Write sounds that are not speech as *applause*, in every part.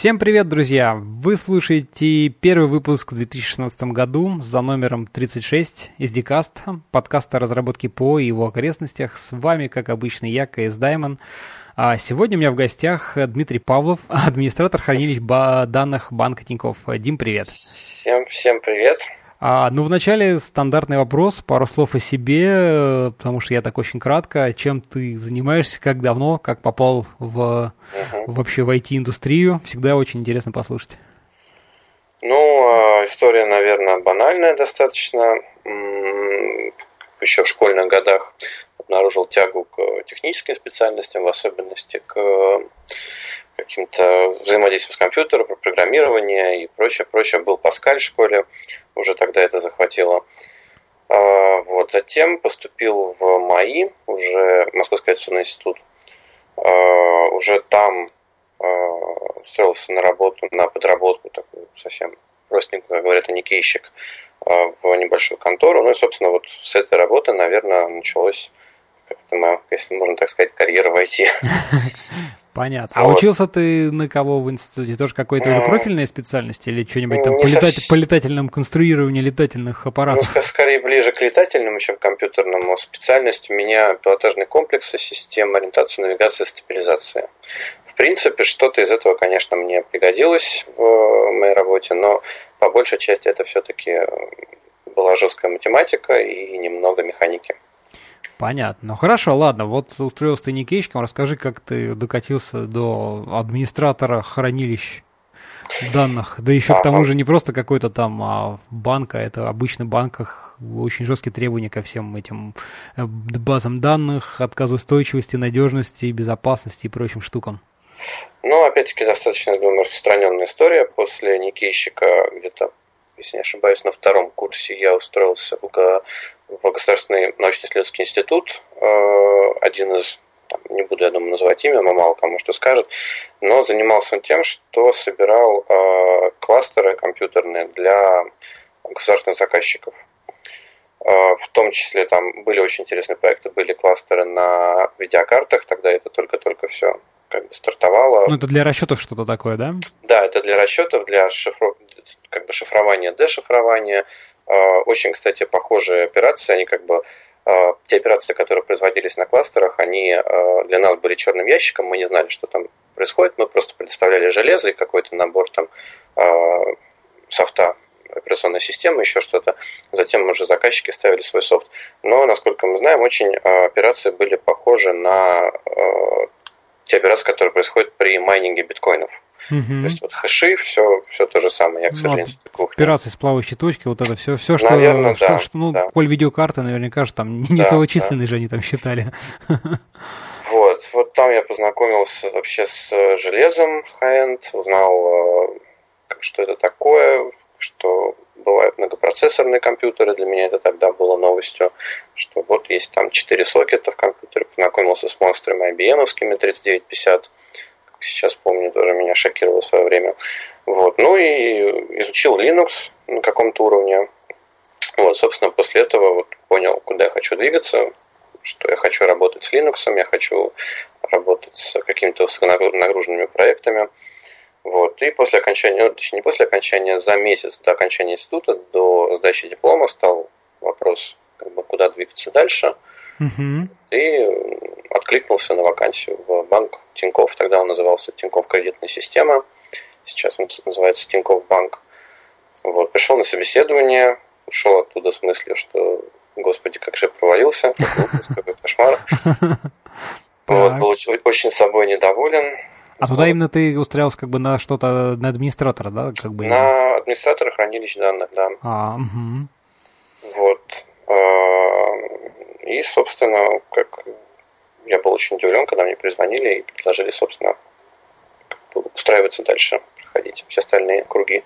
Всем привет, друзья! Вы слушаете первый выпуск в 2016 году за номером 36 из Дикаст, подкаста разработки ПО и его окрестностях. С вами, как обычно, я, КС Даймон. А сегодня у меня в гостях Дмитрий Павлов, *laughs* администратор хранилищ данных банка Тинькофф. Дим, привет! Всем, всем привет! А, ну, вначале стандартный вопрос, пару слов о себе, э, потому что я так очень кратко. Чем ты занимаешься, как давно, как попал в, угу. вообще в IT-индустрию? Всегда очень интересно послушать. Ну, а, история, наверное, банальная достаточно. Еще в школьных годах обнаружил тягу к техническим специальностям, в особенности к каким-то взаимодействием с компьютером, программирование и прочее, прочее. Был Паскаль в школе, уже тогда это захватило. А, вот. Затем поступил в МАИ, уже Московский авиационный институт. А, уже там а, устроился на работу, на подработку, такую совсем простенькую, как говорят, никейщик, в небольшую контору. Ну и, собственно, вот с этой работы, наверное, началось, если можно так сказать, карьера в IT. *laughs* Понятно. А вот. учился ты на кого в институте? Тоже какой-то уже профильной специальности или что-нибудь там по, летать, по летательному конструированию летательных аппаратов? Ну, скорее ближе к летательному, чем к компьютерному. Специальность у меня пилотажный комплекс, система ориентации, навигации, стабилизации. В принципе, что-то из этого, конечно, мне пригодилось в моей работе, но по большей части это все-таки была жесткая математика и немного механики. Понятно. Ну хорошо, ладно. Вот устроился ты никейщиком. Расскажи, как ты докатился до администратора хранилищ данных. Да еще к тому же не просто какой-то там а банк, а это обычный банках очень жесткие требования ко всем этим э, базам данных, отказоустойчивости, надежности, безопасности и прочим штукам. Ну, опять-таки, достаточно, думаю, распространенная история. После никейщика где-то, если не ошибаюсь, на втором курсе я устроился в в Государственный научно-исследовательский институт, э, один из, не буду, я думаю, называть имя, но мало кому что скажет, но занимался он тем, что собирал э, кластеры компьютерные для государственных заказчиков. Э, в том числе там были очень интересные проекты, были кластеры на видеокартах, тогда это только-только все как бы стартовало. Ну, это для расчетов что-то такое, да? Да, это для расчетов, для шифро... как бы шифрования, дешифрования, очень, кстати, похожие операции, они как бы а, те операции, которые производились на кластерах, они а, для нас были черным ящиком, мы не знали, что там происходит, мы просто предоставляли железо и какой-то набор там софта операционной системы, еще что-то. Затем уже заказчики ставили свой софт. Но, насколько мы знаем, очень операции были похожи на те операции, которые происходят при майнинге биткоинов. Угу. То есть вот хэши, все, все то же самое. Я, к ну, сожалению, ну, Операции с плавающей точки, вот это все, все, что, Наверное, что, да, что ну, да. коль видеокарты, наверняка же там не да, целочисленные да. же они там считали. Вот, вот там я познакомился вообще с железом high-end, узнал, э, что это такое, что бывают многопроцессорные компьютеры, для меня это тогда было новостью, что вот есть там 4 сокета в компьютере, познакомился с монстрами IBM-овскими 3950, сейчас помню, тоже меня шокировало в свое время. Вот. Ну и изучил Linux на каком-то уровне. Вот, собственно, после этого вот понял, куда я хочу двигаться, что я хочу работать с Linux, я хочу работать с какими-то высоконагруженными проектами. Вот. И после окончания, ну, точнее, не после окончания, за месяц до окончания института, до сдачи диплома стал вопрос, как бы, куда двигаться дальше. Угу. И откликнулся на вакансию в банк Тиньков. Тогда он назывался Тиньков кредитная система. Сейчас он называется Тиньков банк. Вот, пришел на собеседование, ушел оттуда с мыслью, что, господи, как же провалился, какой кошмар. *laughs* Вот, был очень собой недоволен. А туда именно ты устраивался как бы на что-то, на администратора, да? Как бы, на администратора хранилищ данных, да. А, угу. Вот. А, и, собственно, как я был очень удивлен, когда мне перезвонили и предложили, собственно, устраиваться дальше, проходить все остальные круги.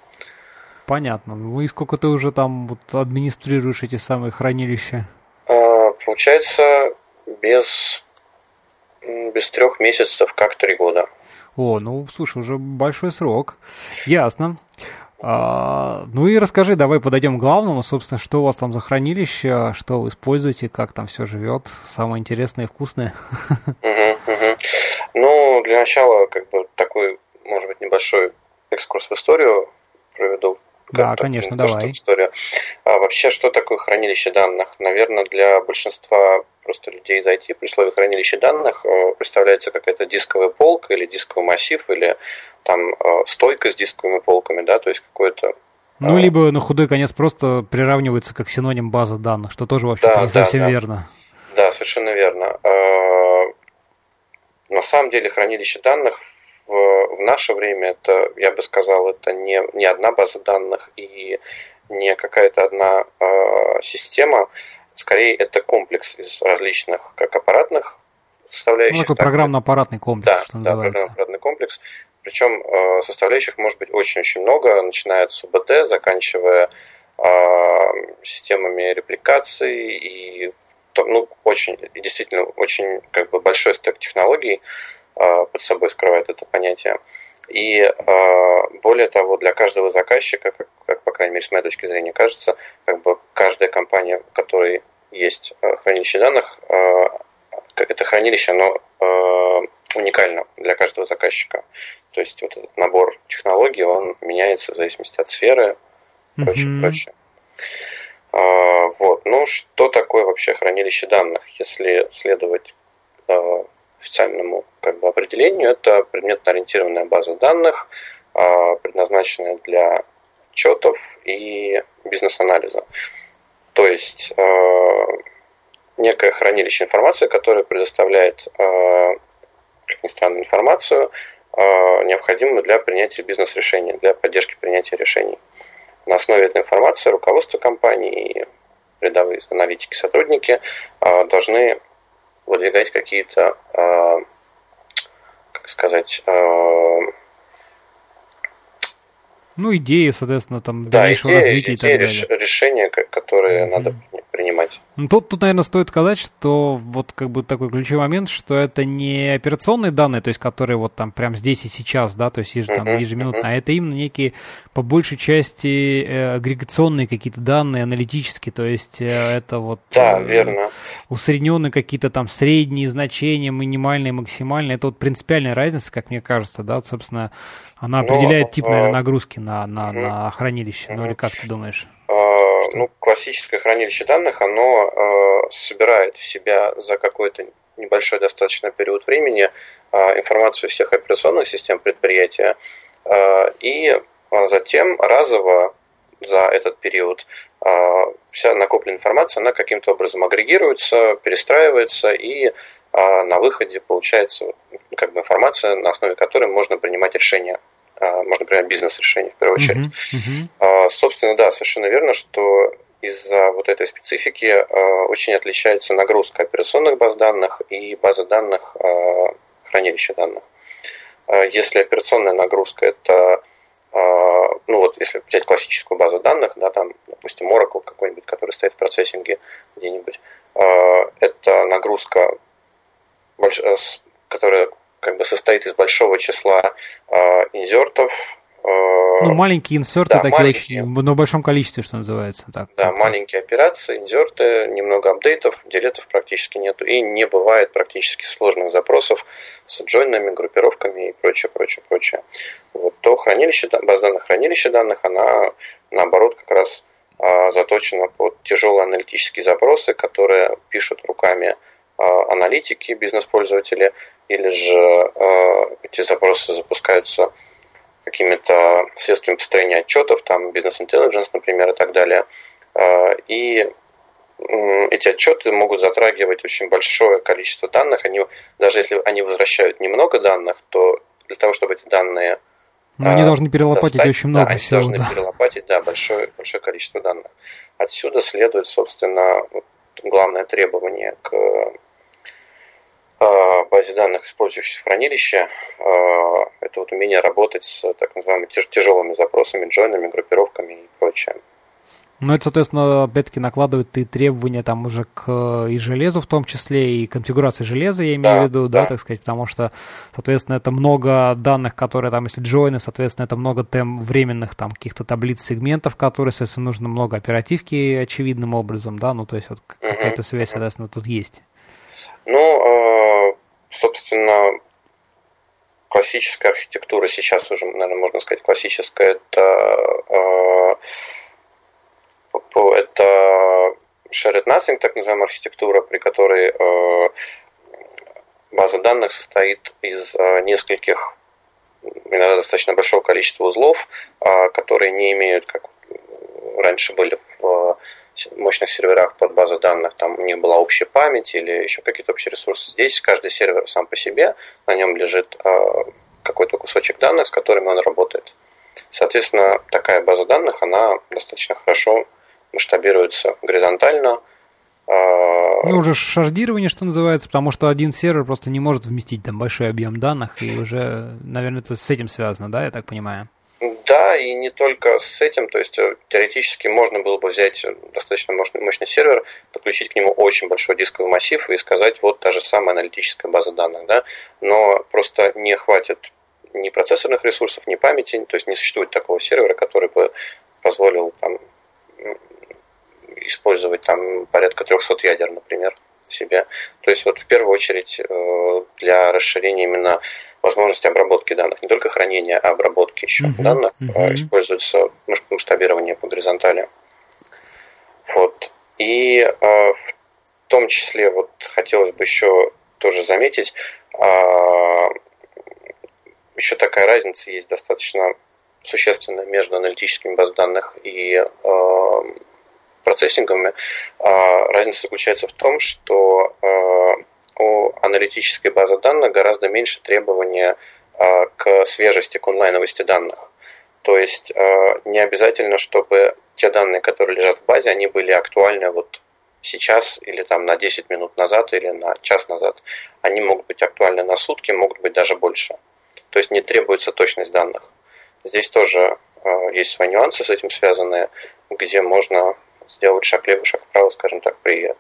Понятно. Ну и сколько ты уже там вот администрируешь эти самые хранилища? А, получается, без, без трех месяцев, как три года. О, ну, слушай, уже большой срок. Ясно. А, ну и расскажи, давай подойдем к главному, собственно, что у вас там за хранилище, что вы используете, как там все живет, самое интересное и вкусное. Ну, для начала, как бы, такой, может быть, небольшой экскурс в историю проведу. Да, конечно, давай. Историю. А вообще, что такое хранилище данных? Наверное, для большинства просто людей из IT при слове хранилище данных э, представляется какая-то дисковая полка или дисковый массив, или там э, стойка с дисковыми полками, да, то есть какое-то ну, либо на худой конец просто приравнивается как синоним базы данных, что тоже вообще да, не совсем да. верно. Да, совершенно верно. На самом деле хранилище данных в, в наше время это, я бы сказал, это не, не одна база данных и не какая-то одна э, система, скорее это комплекс из различных как аппаратных составляющих. Ну, такой программно-аппаратный комплекс, да, что да, называется. программно-аппаратный комплекс. Причем э, составляющих может быть очень-очень много, начиная с УБД, заканчивая э, системами репликации и ну, очень, действительно, очень как бы большой стек технологий под собой скрывает это понятие. И э, более того, для каждого заказчика, как, как, по крайней мере, с моей точки зрения кажется, как бы каждая компания, в которой есть э, хранилище данных, это хранилище, оно уникально для каждого заказчика. То есть вот этот набор технологий, он меняется в зависимости от сферы и прочее, mm-hmm. прочее. А, вот. Ну, что такое вообще хранилище данных? Если следовать а, официальному как бы, определению, это предметно-ориентированная база данных, а, предназначенная для отчетов и бизнес-анализа. То есть некое хранилище информации, которое предоставляет, как ни странно, информацию, необходимую для принятия бизнес-решений, для поддержки принятия решений. На основе этой информации руководство компании и рядовые аналитики, сотрудники а, должны выдвигать какие-то, а, как сказать, а, ну, идеи, соответственно, там, да, дальнейшего идеи, развития идеи, и так далее. решения, которые mm-hmm. надо принимать. Ну, тут, тут, наверное, стоит сказать, что вот как бы такой ключевой момент, что это не операционные данные, то есть которые вот там прям здесь и сейчас, да, то есть еж, там, ежеминутно, uh-huh. а это именно некие, по большей части, э, агрегационные какие-то данные, аналитические, то есть э, это вот... Да, э, верно. Усредненные какие-то там средние значения, минимальные, максимальные, это вот принципиальная разница, как мне кажется, да, вот, собственно, она ну, определяет тип, наверное, нагрузки на, на, угу. на хранилище. Угу. Ну или как ты думаешь? А, ну, классическое хранилище данных, оно э, собирает в себя за какой-то небольшой достаточно период времени э, информацию всех операционных систем предприятия, э, и затем разово за этот период э, вся накопленная информация, она каким-то образом агрегируется, перестраивается, и э, на выходе получается как бы информация, на основе которой можно принимать решения можно принять бизнес-решение в первую очередь. Uh-huh, uh-huh. Собственно, да, совершенно верно, что из-за вот этой специфики а, очень отличается нагрузка операционных баз данных и базы данных хранилища данных. Если операционная нагрузка это ну вот если взять классическую базу данных, да, там, допустим, Oracle какой-нибудь, который стоит в процессинге где-нибудь, это нагрузка, которая как бы состоит из большого числа э, инсертов. Э, ну, маленькие инсерты да, такие маленькие, очень, но в большом количестве, что называется. Так. Да, маленькие операции, инсерты, немного апдейтов, делетов практически нету, и не бывает практически сложных запросов с джойнами, группировками и прочее, прочее, прочее. Вот, то хранилище, база данных хранилище данных, она наоборот как раз э, заточена под тяжелые аналитические запросы, которые пишут руками аналитики, бизнес-пользователи, или же э, эти запросы запускаются какими-то средствами построения отчетов, там бизнес intelligence, например, и так далее. Э, и эти отчеты могут затрагивать очень большое количество данных. Они, даже если они возвращают немного данных, то для того, чтобы эти данные но они э, должны перелопатить достать, очень много да, всего. Они должны да. перелопатить, да, большое, большое количество данных. Отсюда следует, собственно, главное требование к базе данных, использующихся в хранилище, а, это вот умение работать с так называемыми тяжелыми запросами, джойнами, группировками и прочее. Ну, это, соответственно, опять-таки накладывает и требования там уже к и железу в том числе, и конфигурации железа, я имею да, в виду, да. да, так сказать, потому что, соответственно, это много данных, которые там, если джойны, соответственно, это много тем временных там каких-то таблиц сегментов, которые, соответственно, нужно много оперативки очевидным образом, да, ну, то есть вот какая-то связь, соответственно, тут есть. Ну, собственно, классическая архитектура, сейчас уже, наверное, можно сказать, классическая, это, это shared nothing, так называемая архитектура, при которой база данных состоит из нескольких, иногда достаточно большого количества узлов, которые не имеют, как раньше были в мощных серверах под базой данных, там у них была общая память или еще какие-то общие ресурсы. Здесь каждый сервер сам по себе, на нем лежит а, какой-то кусочек данных, с которыми он работает. Соответственно, такая база данных, она достаточно хорошо масштабируется горизонтально. А, ну, уже шардирование, что называется, потому что один сервер просто не может вместить там большой объем данных, и уже, наверное, это с этим связано, да, я так понимаю? Да, и не только с этим, то есть э, теоретически можно было бы взять достаточно мощный, мощный сервер, подключить к нему очень большой дисковый массив и сказать, вот та же самая аналитическая база данных, да, но просто не хватит ни процессорных ресурсов, ни памяти, то есть не существует такого сервера, который бы позволил там, использовать там порядка 300 ядер, например, себе. То есть вот в первую очередь э, для расширения именно возможности обработки данных, не только хранения, а обработки еще uh-huh, данных, uh-huh. используется масштабирование по горизонтали. Вот. И э, в том числе вот хотелось бы еще тоже заметить, э, еще такая разница есть достаточно существенная между аналитическими баз данных и э, процессингами. Э, разница заключается в том, что э, у аналитической базы данных гораздо меньше требования а, к свежести, к онлайновости данных. То есть а, не обязательно, чтобы те данные, которые лежат в базе, они были актуальны вот сейчас или там на 10 минут назад или на час назад. Они могут быть актуальны на сутки, могут быть даже больше. То есть не требуется точность данных. Здесь тоже э, есть свои нюансы с этим связанные, где можно сделать шаг лево, шаг вправо, скажем так, при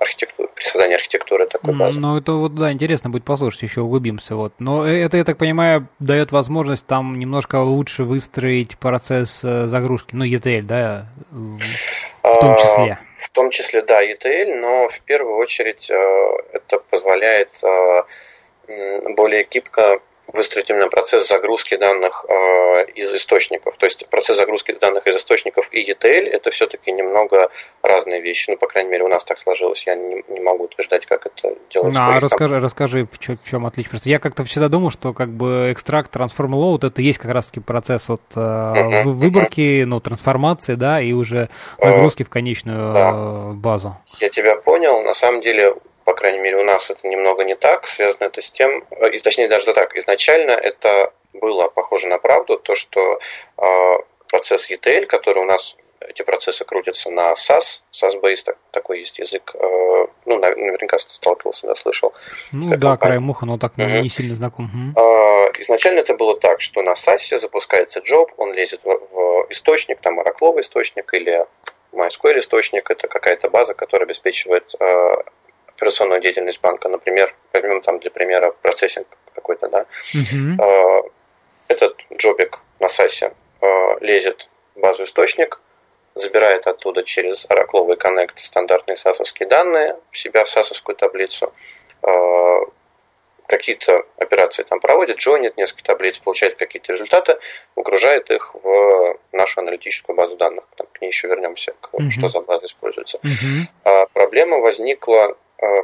архитектуры, при создании архитектуры такой базы. Ну, это вот, да, интересно будет послушать, еще углубимся. Вот. Но это, я так понимаю, дает возможность там немножко лучше выстроить процесс э, загрузки, ну, ETL, да, в том числе. В том числе, да, ETL, но в первую очередь э, это позволяет э, более гибко выстроить именно процесс загрузки данных э, из источников. То есть процесс загрузки данных из источников и ETL это все-таки немного разные вещи. Ну, по крайней мере, у нас так сложилось. Я не, не могу утверждать, как это делается. Ну, а расскажи, расскажи, в чем, в чем отличие. Просто я как-то всегда думал, что как бы экстракт, трансформ load это есть как раз-таки процесс от э, uh-huh, выборки, uh-huh. ну, трансформации, да, и уже загрузки uh, в конечную да. Э, базу. Я тебя понял. На самом деле по крайней мере, у нас это немного не так, связано это с тем, э, точнее даже так, изначально это было похоже на правду, то, что э, процесс ETL, который у нас эти процессы крутятся на SAS, SAS-based, так, такой есть язык, э, ну, наверняка сталкивался, да, слышал. Ну да, край муха, но так угу. не сильно знаком. Угу. Э, изначально это было так, что на SAS запускается job, он лезет в, в источник, там, Oracle источник или MySQL источник, это какая-то база, которая обеспечивает э, операционную деятельность банка, например, возьмем там для примера процессинг какой-то, да, uh этот джобик на САСе а, лезет в базу источник, забирает оттуда через Oracle Connect стандартные сасовские данные в себя в сасовскую таблицу, а, какие-то операции там проводит, джойнит несколько таблиц, получает какие-то результаты, выгружает их в нашу аналитическую базу данных. Там, к ней еще вернемся, к, uh-huh. что за база используется. Uh-huh. А проблема возникла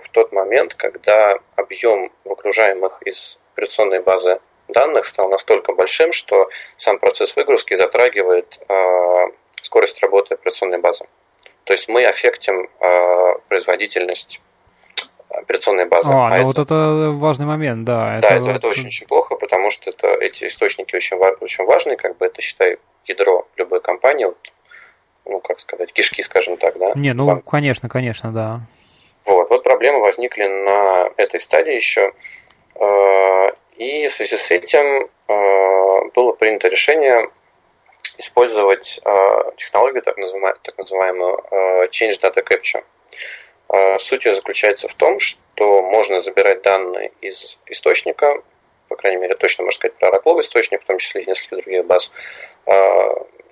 в тот момент, когда объем выгружаемых из операционной базы данных стал настолько большим, что сам процесс выгрузки затрагивает э, скорость работы операционной базы. То есть мы аффектим э, производительность операционной базы. А, а ну это, вот это важный момент, да. Да, это, это, это очень-очень плохо, потому что это, эти источники очень, очень важны, как бы это, считай, ядро любой компании, вот, ну, как сказать, кишки, скажем так, да? Не, ну, Банк. конечно, конечно, да. Вот, вот проблемы возникли на этой стадии еще. Э, и в связи с этим э, было принято решение использовать э, технологию, так называемую, так называемую Change Data Capture. Суть ее заключается в том, что можно забирать данные из источника, по крайней мере, точно можно сказать про Oracle источник, в том числе и несколько других баз,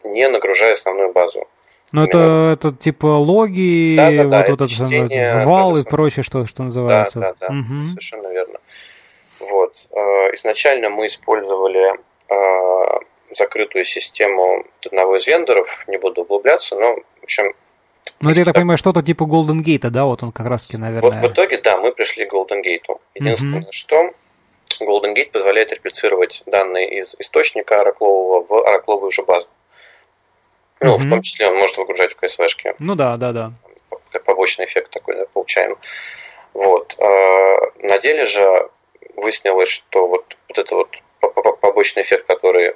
не нагружая основную базу. Ну, это, это типа логи, да, да, да, вот, вот это чтение, вал и прочее, что, что называется. Да, да, да, угу. совершенно верно. Вот. Изначально мы использовали закрытую систему одного из вендоров, не буду углубляться, но, в общем... Ну, это, я так понимаю, что-то типа Golden Gate, да, вот он как раз-таки, наверное... Вот в итоге, да, мы пришли к Golden Gate. Единственное, mm-hmm. что Golden Gate позволяет реплицировать данные из источника ораклового в оракловую же базу. Ну, mm-hmm. в том числе он может выгружать в CSV-шке. Ну да, да, да. Как побочный эффект такой да, получаем. Вот. А, на деле же выяснилось, что вот, вот этот вот побочный эффект, который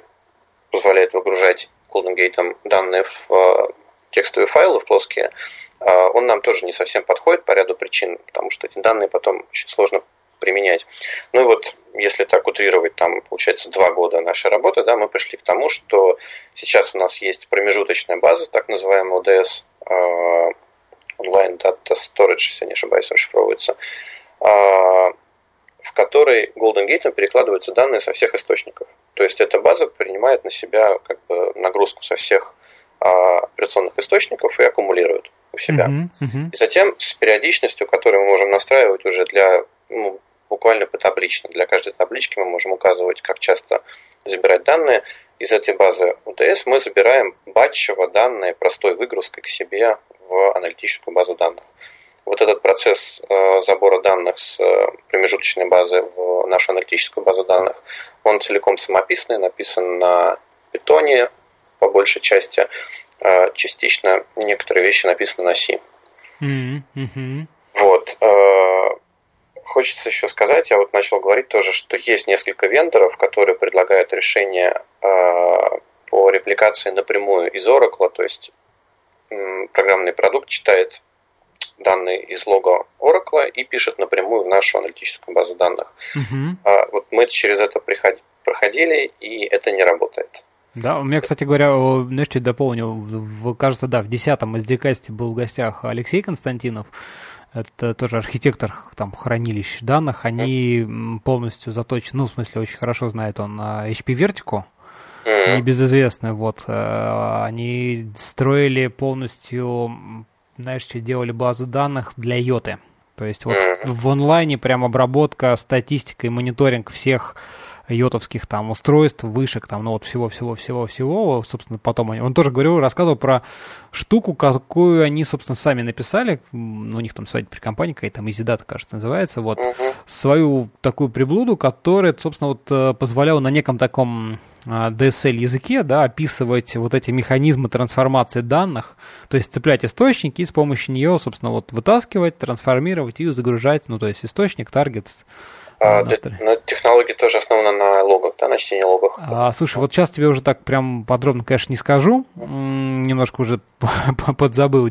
позволяет выгружать Gate данные в а, текстовые файлы, в плоские, а, он нам тоже не совсем подходит по ряду причин, потому что эти данные потом очень сложно применять. Ну и вот, если так утрировать, там, получается, два года нашей работы, да, мы пришли к тому, что сейчас у нас есть промежуточная база, так называемая ODS, э, Online Data Storage, если не ошибаюсь, расшифровывается, э, в которой Golden Gate перекладываются данные со всех источников. То есть эта база принимает на себя как бы нагрузку со всех э, операционных источников и аккумулирует у себя. Uh-huh, uh-huh. И затем с периодичностью, которую мы можем настраивать уже для ну, буквально потаблично. Для каждой таблички мы можем указывать, как часто забирать данные. Из этой базы UTS мы забираем батчево данные простой выгрузкой к себе в аналитическую базу данных. Вот этот процесс э, забора данных с э, промежуточной базы в нашу аналитическую базу данных, он целиком самописный, написан на питоне по большей части. Э, частично некоторые вещи написаны на C. Mm-hmm. Вот хочется еще сказать, я вот начал говорить тоже, что есть несколько вендоров, которые предлагают решение э, по репликации напрямую из Oracle, то есть программный продукт читает данные из лога Oracle и пишет напрямую в нашу аналитическую базу данных. Uh-huh. Вот мы через это проходили, и это не работает. Да, у меня, кстати говоря, знаешь, что дополню, кажется, да, в 10-м SDK был в гостях Алексей Константинов, это тоже архитектор там хранилищ данных, они полностью заточены, ну, в смысле, очень хорошо знает он HP Vertigo, небезызвестный, вот, э, они строили полностью, знаешь, что делали базу данных для йоты, то есть вот в онлайне прям обработка, статистика и мониторинг всех йотовских там устройств, вышек, там, ну вот всего-всего-всего-всего, собственно, потом они, он тоже говорил, рассказывал про штуку, какую они, собственно, сами написали, у них там своя компания какая-то, там, EasyData, кажется, называется, вот, uh-huh. свою такую приблуду, которая, собственно, вот э, позволяла на неком таком DSL языке, да, описывать вот эти механизмы трансформации данных, то есть цеплять источники и с помощью нее, собственно, вот вытаскивать, трансформировать и загружать, ну, то есть источник, таргет, а, на технология тоже основана на логах, да, на чтении логов. А, слушай, вот сейчас тебе уже так прям подробно, конечно, не скажу. Немножко уже *laughs* подзабыл.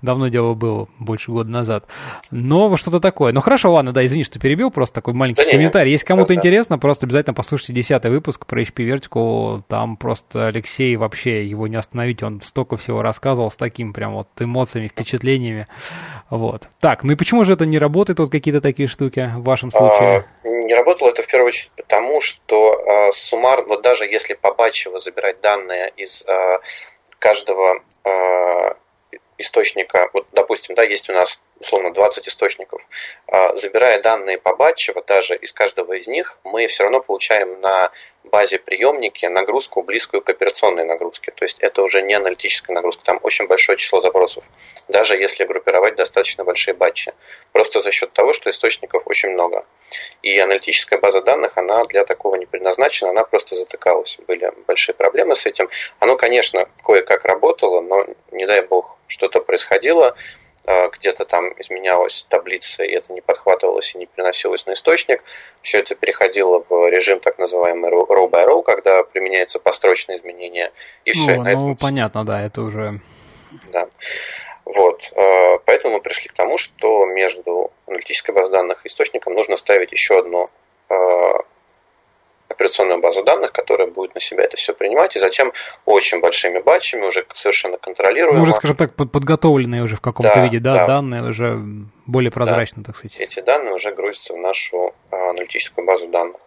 Давно дело было, больше года назад. Но что-то такое. Ну хорошо, ладно, да, извини, что перебил, просто такой маленький да комментарий. Если кому-то интересно, просто обязательно послушайте десятый выпуск про HP Vertical. Там просто Алексей вообще его не остановить. Он столько всего рассказывал с такими прям вот эмоциями, впечатлениями. Вот. Так, ну и почему же это не работает, вот какие-то такие штуки в вашем случае? А, не работало это в первую очередь потому, что э, суммар, вот даже если побачиво забирать данные из э, каждого э, источника, вот допустим, да, есть у нас условно 20 источников, э, забирая данные побачиво, даже из каждого из них, мы все равно получаем на базе приемники нагрузку близкую к операционной нагрузке. То есть это уже не аналитическая нагрузка, там очень большое число запросов, даже если группировать достаточно большие батчи. Просто за счет того, что источников очень много. И аналитическая база данных, она для такого не предназначена, она просто затыкалась. Были большие проблемы с этим. Оно, конечно, кое-как работало, но не дай бог что-то происходило, а, где-то там изменялась таблица, и это не подхватывалось и не переносилось на источник. Все это переходило в режим так называемый row by row, когда применяется построчное изменение. И все. Ну, ну понятно, да, это уже... Да. Вот. А, поэтому мы пришли к тому, что между аналитической базой данных и источником нужно ставить еще одно а, операционную базу данных, которая будет на себя это все принимать, и затем очень большими батчами, уже совершенно контролируемо. Ну, уже, скажем так, подготовленные уже в каком-то да, виде, да, да, данные уже более прозрачно, да. так сказать. Эти данные уже грузятся в нашу а, аналитическую базу данных.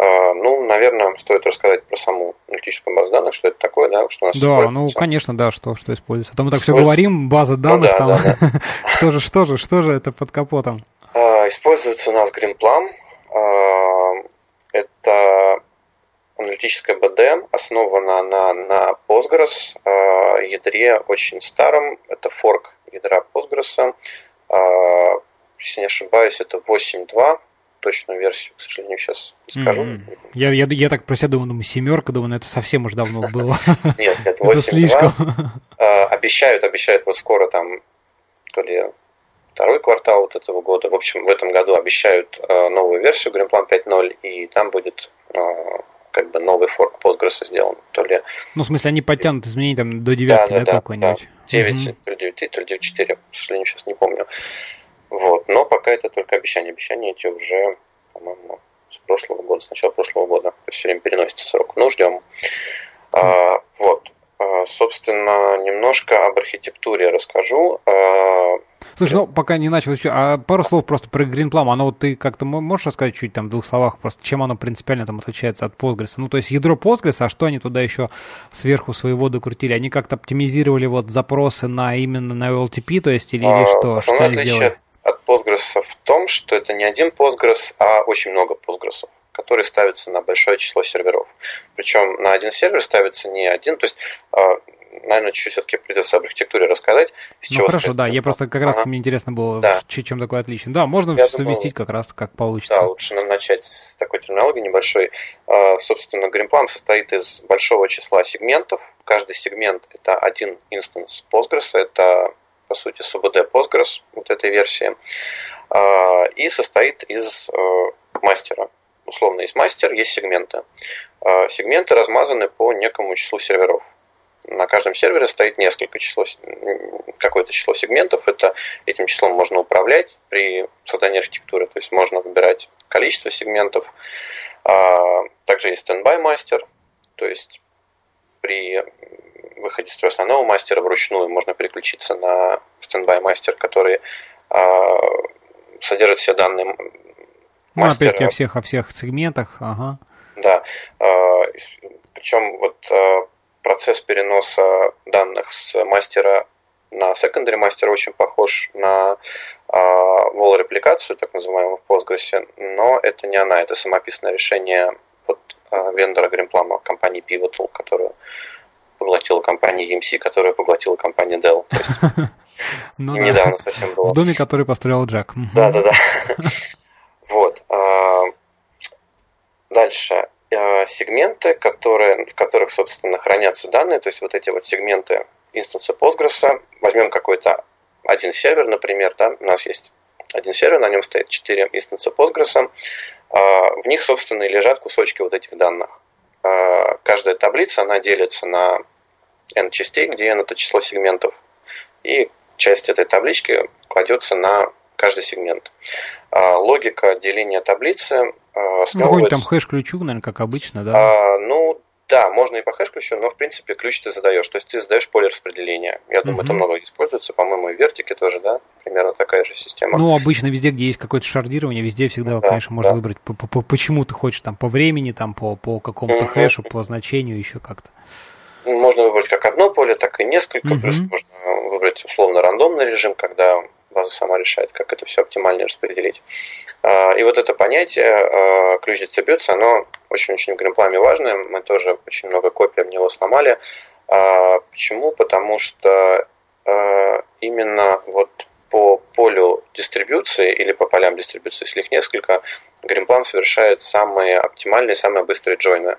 А, ну, наверное, стоит рассказать про саму аналитическую базу данных, что это такое, да, что у нас Да, ну, конечно, да, что, что используется. А то мы так все говорим, база ну данных ну, да, там, да, да. *laughs* что же, что же, что же это под капотом? А, используется у нас Greenplum, аналитическая BDM, основана она на Postgres. Ядре очень старом, это форк ядра Postgres, если не ошибаюсь, это 8.2, точную версию, к сожалению, сейчас не скажу. Mm-hmm. Я, я, я так про себя думаю, думаю, семерка, думаю, ну это совсем уж давно было. *laughs* Нет, 8.2. слишком. Обещают, обещают вот скоро там, то ли второй квартал вот этого года. В общем, в этом году обещают новую версию Greenplan 5.0, и там будет как бы новый форк Postgres сделан. То ли... Ну, в смысле, они подтянут изменения там до девятки, да, да, да какой-нибудь? Да. 9, угу. то ли 9, то ли 9.4, к сожалению, сейчас не помню. Вот. Но пока это только обещания. Обещания эти уже, по-моему, с прошлого года, с начала прошлого года. То есть все время переносится срок. Ну, ждем. А, вот. А, собственно, немножко об архитектуре расскажу. А, Слушай, ну пока не начал еще, а пару слов просто про Greenplum. Оно вот ты как-то можешь рассказать чуть там в двух словах просто, чем оно принципиально там отличается от Postgres? Ну, то есть ядро Postgres, а что они туда еще сверху своего докрутили? Они как-то оптимизировали вот запросы на именно на OLTP, то есть или, или что? Что они сделали? от Postgres в том, что это не один Postgres, а очень много Postgres, которые ставятся на большое число серверов. Причем на один сервер ставится не один, то есть а, наверное, чуть все-таки придется об архитектуре рассказать. С ну хорошо, да, я просто как раз ага. мне интересно было, да. чем такое отличие. Да, можно я совместить думаю, как раз, как получится. Да, лучше начать с такой терминологии небольшой. А, собственно, Greenplum состоит из большого числа сегментов. Каждый сегмент — это один инстанс Postgres, это по сути, СУБД Postgres, вот этой версии, а, и состоит из э, мастера. Условно, есть мастер, есть сегменты. А, сегменты размазаны по некому числу серверов. На каждом сервере стоит несколько число, какое-то число сегментов. Это, этим числом можно управлять при создании архитектуры. То есть можно выбирать количество сегментов. А, также есть standby master. То есть при выходе из основного мастера вручную можно переключиться на standby master, который э, содержит все данные ну, мастера. опять о всех, о всех сегментах, ага. Да. Э, причем вот э, процесс переноса данных с мастера на secondary master очень похож на э, wall-репликацию, так называемую в Postgres, но это не она, это самописное решение вот, э, вендора Greenplum компании Pivotal, которую поглотила компания EMC, которая поглотила компания Dell. *laughs* Ну, недавно да. совсем было. В доме, который построил Джек. Да, да, да. Вот. А, дальше. А, сегменты, которые, в которых, собственно, хранятся данные, то есть вот эти вот сегменты инстанса Postgres, возьмем какой-то один сервер, например, да, у нас есть один сервер, на нем стоит 4 инстанса Postgres, а, в них, собственно, и лежат кусочки вот этих данных. Э, каждая таблица, она делится на n частей, где n это число сегментов. И часть этой таблички кладется на каждый сегмент. Э, логика деления таблицы э, ну, основывается... Какой-нибудь там хэш-ключу, наверное, как обычно, да? А, ну, да, можно и по хэш-ключу, но в принципе ключ ты задаешь. То есть ты задаешь поле распределения. Я думаю, uh-huh. это много используется. По-моему, и в вертике тоже, да? Примерно такая же система. Ну, обычно везде, где есть какое-то шардирование, везде всегда, да, конечно, можно да. выбрать, по, по, почему ты хочешь, там, по времени, там, по, по какому-то uh-huh. хэшу, по значению, еще как-то. Можно выбрать как одно поле, так и несколько. Uh-huh. Плюс можно выбрать условно рандомный режим, когда база сама решает, как это все оптимально распределить. А, и вот это понятие а, ключ дистрибьюции, оно очень-очень в гримпламе важное. Мы тоже очень много копий об него сломали. А, почему? Потому что именно вот по полю дистрибуции или по полям дистрибуции, если их несколько, Гримплан совершает самые оптимальные, самые быстрые джойны.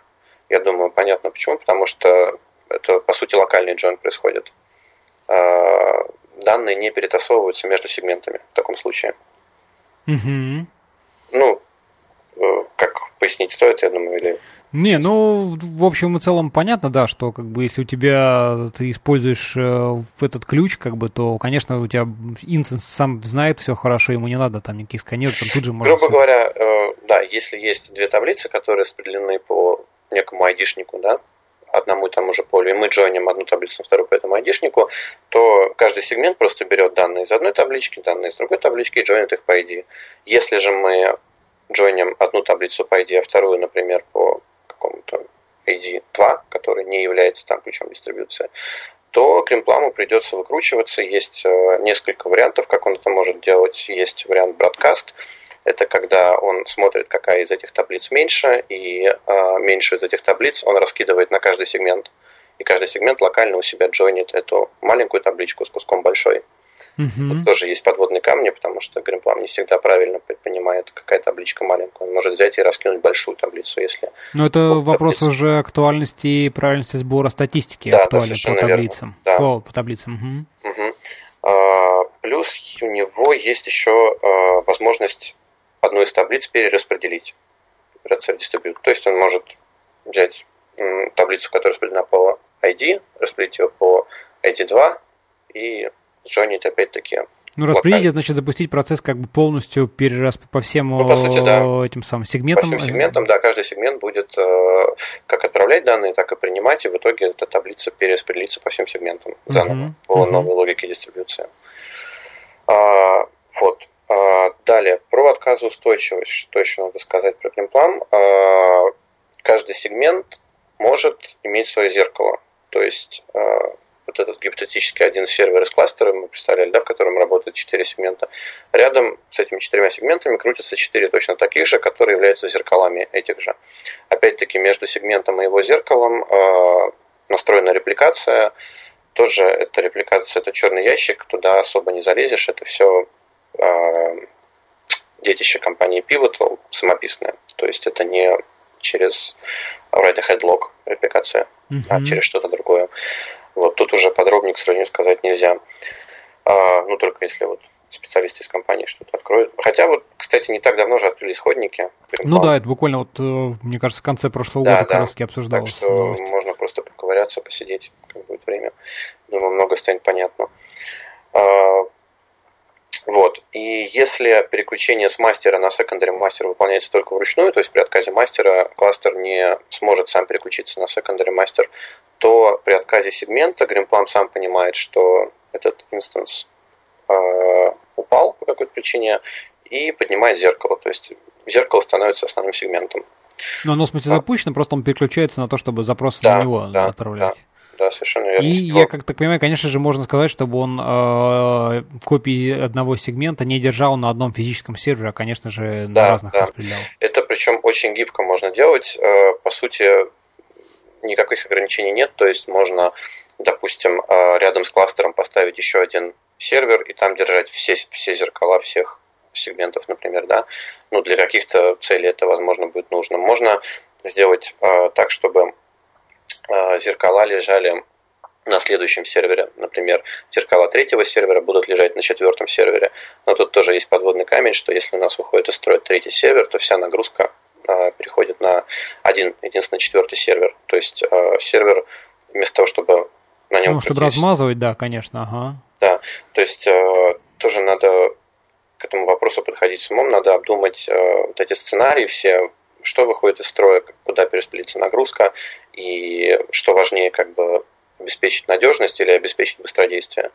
Я думаю, понятно почему, потому что это, по сути, локальный джойн происходит данные не перетасовываются между сегментами в таком случае. Угу. Ну, э, как пояснить стоит, я думаю, или... Не, ну, в общем и целом понятно, да, что как бы если у тебя ты используешь э, этот ключ, как бы, то, конечно, у тебя инстанс сам знает все хорошо, ему не надо там никаких сканеров, там тут же можно... Грубо все... говоря, э, да, если есть две таблицы, которые распределены по некому айдишнику, да, одному и тому же полю, и мы джойним одну таблицу вторую по этому айдишнику, то каждый сегмент просто берет данные из одной таблички, данные из другой таблички и джойнит их по ID. Если же мы джойним одну таблицу по ID, а вторую, например, по какому-то ID 2, который не является там ключом дистрибуции, то Кримпламу придется выкручиваться. Есть э, несколько вариантов, как он это может делать. Есть вариант broadcast, Это когда он смотрит, какая из этих таблиц меньше, и э, меньшую из этих таблиц он раскидывает на каждый сегмент. И каждый сегмент локально у себя джойнит эту маленькую табличку с куском большой. Uh-huh. Тут тоже есть подводные камни, потому что Гримплам не всегда правильно понимает, какая табличка маленькая. Он может взять и раскинуть большую таблицу, если... Но это вот вопрос таблица. уже актуальности и правильности сбора статистики да, актуальны да, по таблицам. Да. О, по таблицам. Угу. Угу. А, плюс у него есть еще а, возможность одну из таблиц перераспределить. Distribute. То есть он может взять таблицу, которая распределена по ID, распределить ее по ID2 и джойнить опять-таки. Ну, распределить, значит, запустить процесс как бы полностью перерас по всем ну, по сути, да. этим самым сегментам. По всем сегментам, да, каждый сегмент будет э, как отправлять данные, так и принимать, и в итоге эта таблица перераспределится по всем сегментам заново uh-huh, по uh-huh. новой логике дистрибуции. А, вот. А, далее, про отказоустойчивость. Что еще надо сказать про Климплан? А, каждый сегмент может иметь свое зеркало. То есть а, вот этот гипотетический один сервер из кластера, мы представляли, да, в котором работают четыре сегмента. Рядом с этими четырьмя сегментами крутятся четыре точно таких же, которые являются зеркалами этих же. Опять-таки, между сегментом и его зеркалом настроена репликация. Тоже эта репликация, это черный ящик, туда особо не залезешь, это все детище компании Pivotal самописное. То есть это не через write-ahead log репликация, mm-hmm. а через что-то другое. Вот тут уже подробнее, к сожалению, сказать нельзя. А, ну, только если вот специалисты из компании что-то откроют. Хотя вот, кстати, не так давно же открыли исходники. Ну да, это буквально вот, э, мне кажется, в конце прошлого да, года да. как раз обсуждалось. Так что новость. можно просто поковыряться, посидеть, как будет время. Думаю, много станет понятно. А, вот. И если переключение с мастера на secondary мастер выполняется только вручную, то есть при отказе мастера кластер не сможет сам переключиться на secondary мастер, то при отказе сегмента Гримплан сам понимает, что этот инстанс э, упал по какой-то причине и поднимает зеркало. То есть зеркало становится основным сегментом. Но оно, в смысле, запущено, просто он переключается на то, чтобы запросы да, на него да, отправлять. Да, да, совершенно верно. И я как так понимаю, конечно же, можно сказать, чтобы он э, копии одного сегмента не держал на одном физическом сервере, а, конечно же, на да, разных да. распределял. Это причем очень гибко можно делать. Э, по сути, никаких ограничений нет, то есть можно, допустим, э, рядом с кластером поставить еще один сервер и там держать все, все зеркала всех сегментов, например, да. Ну, для каких-то целей это, возможно, будет нужно. Можно сделать э, так, чтобы зеркала лежали на следующем сервере. Например, зеркала третьего сервера будут лежать на четвертом сервере. Но тут тоже есть подводный камень, что если у нас выходит из строя третий сервер, то вся нагрузка а, переходит на один, единственный четвертый сервер. То есть а, сервер вместо того, чтобы на нем... Ну, чтобы размазывать, да, конечно, ага. Да, то есть а, тоже надо к этому вопросу подходить с умом, надо обдумать вот эти сценарии все, что выходит из строя, куда перераспределится нагрузка, и что важнее, как бы обеспечить надежность или обеспечить быстродействие.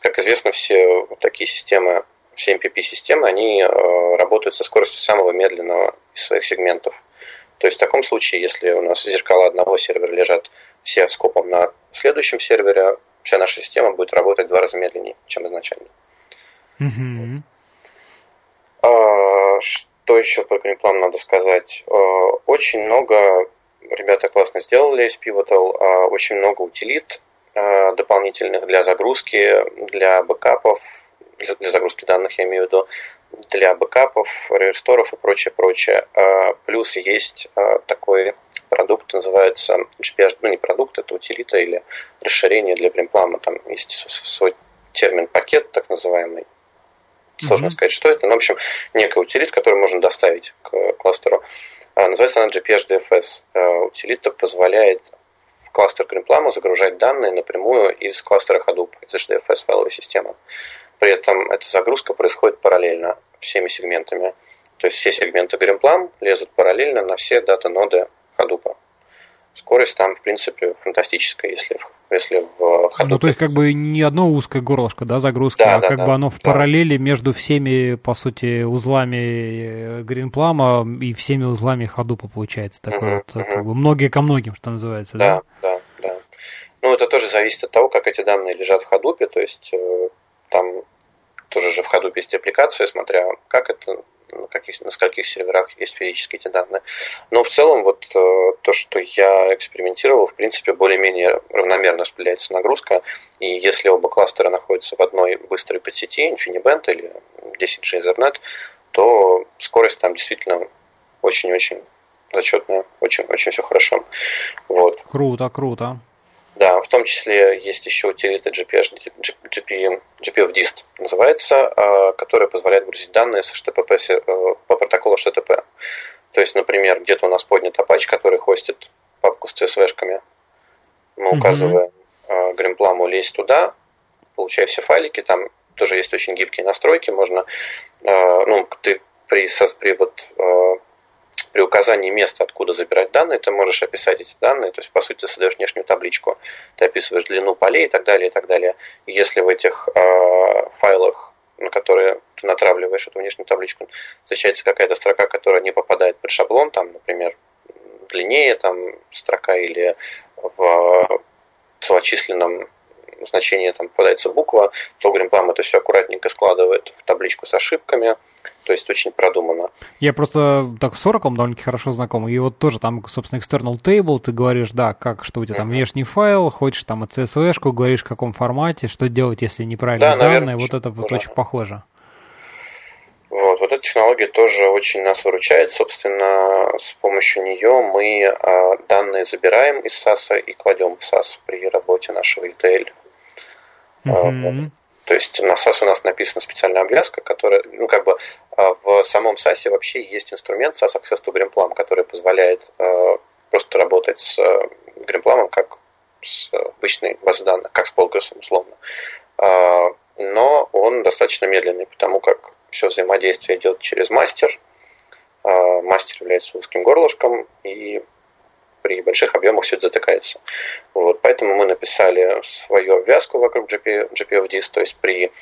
Как известно, все такие системы все MPP-системы, они э, работают со скоростью самого медленного из своих сегментов. То есть в таком случае, если у нас зеркала одного сервера лежат все скопом на следующем сервере, вся наша система будет работать в два раза медленнее, чем изначально. Mm-hmm. А, что еще по Greenplum надо сказать? А, очень много ребята классно сделали из Pivotal, а, очень много утилит а, дополнительных для загрузки, для бэкапов, для загрузки данных, я имею в виду, для бэкапов, реверсторов и прочее, прочее. А, плюс есть а, такой продукт, называется GPH, ну не продукт, это утилита или расширение для Бримплама. Там есть свой термин пакет, так называемый. Сложно mm-hmm. сказать, что это. Но, в общем, некая утилит, которую можно доставить к кластеру. Называется она GPH DFS. Утилита позволяет в кластер Гримплама загружать данные напрямую из кластера Hadoop, из HDFS файловой системы. При этом эта загрузка происходит параллельно всеми сегментами. То есть все сегменты Greenplum лезут параллельно на все дата-ноды Hadoop. Скорость там, в принципе, фантастическая, если, если в Hadoop... Ну, то есть, как бы не одно узкое горлышко, да, загрузки, да, а да, как да, бы оно в да. параллели между всеми, по сути, узлами Greenplum и всеми узлами Hadoop получается. Такое uh-huh, вот, uh-huh. как бы многие ко многим, что называется, да? Да, да, да. Ну, это тоже зависит от того, как эти данные лежат в Hadoop, то есть э, там тоже же в ходу есть аппликация, смотря как это на, каких, на скольких серверах есть физически эти данные. Но в целом вот э, то, что я экспериментировал, в принципе, более-менее равномерно распределяется нагрузка. И если оба кластера находятся в одной быстрой подсети, InfiniBand или 10G Ethernet, то скорость там действительно очень-очень зачетная, очень-очень все хорошо. Вот. Круто, круто. Да, в том числе есть еще утилита GPF, GP, GPF dist называется, а, которая позволяет грузить данные с HTTP э, по протоколу HTTP. То есть, например, где-то у нас поднят Apache, который хостит папку с CSV-шками. Мы указываем mm-hmm. Гримпламу лезть туда, получая все файлики, там тоже есть очень гибкие настройки, можно, а, ну, ты при, при вот при указании места, откуда забирать данные, ты можешь описать эти данные, то есть, по сути, ты создаешь внешнюю табличку, ты описываешь длину полей и так далее, и так далее. И если в этих э, файлах, на которые ты натравливаешь эту внешнюю табличку, встречается какая-то строка, которая не попадает под шаблон, там, например, длиннее там строка или в целочисленном значении там попадается буква, то Гримплам это все аккуратненько складывает в табличку с ошибками, то есть очень продумано. Я просто так с Oracle довольно-таки хорошо знаком, и вот тоже там, собственно, external table, ты говоришь, да, как, что у тебя там внешний файл, хочешь там CSV-шку, говоришь, в каком формате, что делать, если неправильные да, данные, наверное, вот это вот очень похоже. Вот, вот эта технология тоже очень нас выручает. Собственно, с помощью нее мы а, данные забираем из SAS и кладем в SAS при работе нашего ETL. Mm-hmm. То есть на SAS у нас написана специальная обвязка, которая, ну, как бы а, в самом SAS вообще есть инструмент SAS Access to Grimplum, который позволяет э, просто работать с Grimplum как с обычной базой данных, как с Postgres, условно. Э, но он достаточно медленный, потому как все взаимодействие идет через мастер. Э, мастер является узким горлышком, и при больших объемах все это затыкается. Вот, поэтому мы написали свою обвязку вокруг GP, GPF-DIS, то есть при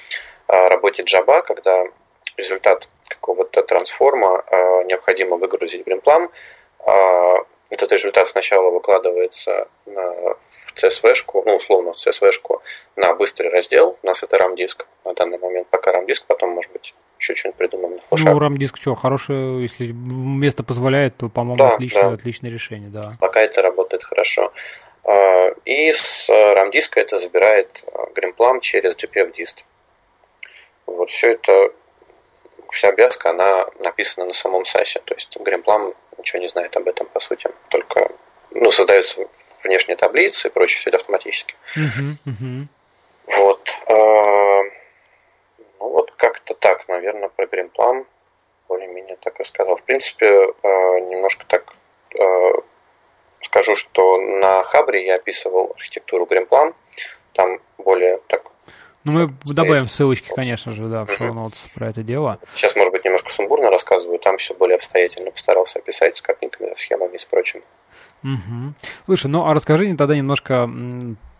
а, работе Java, когда результат какого-то трансформа а, необходимо выгрузить в Grimplum, а, этот результат сначала выкладывается на, в CSV-шку, ну, условно, в CSV-шку на быстрый раздел. У нас это RAM-диск на данный момент, пока RAM-диск, потом, может быть, еще что-нибудь придумаем. Ну, RAM-диск что, хорошее, если место позволяет, то, по-моему, да, отличное, да. отличное решение, да. Пока это работает хорошо. А, и с RAM-диска это забирает Grimplum через GPF-диск. Вот все это, вся обвязка, она написана на самом САСе. То есть Grimplum ничего не знает об этом, по сути. Только ну, создаются внешние таблицы и прочее, все это автоматически. Uh-huh, uh-huh. Вот. Ну вот как-то так, наверное, про гримплан более-менее так и сказал. В принципе, э, немножко так э, скажу, что на Хабре я описывал архитектуру гримплан. Там более так ну, мы добавим ссылочки, конечно же, да, в шоу notes про это дело. Сейчас, может быть, немножко сумбурно рассказываю, там все более обстоятельно постарался описать с картинками, схемами и с прочим. Угу. Слушай, ну а расскажи мне тогда немножко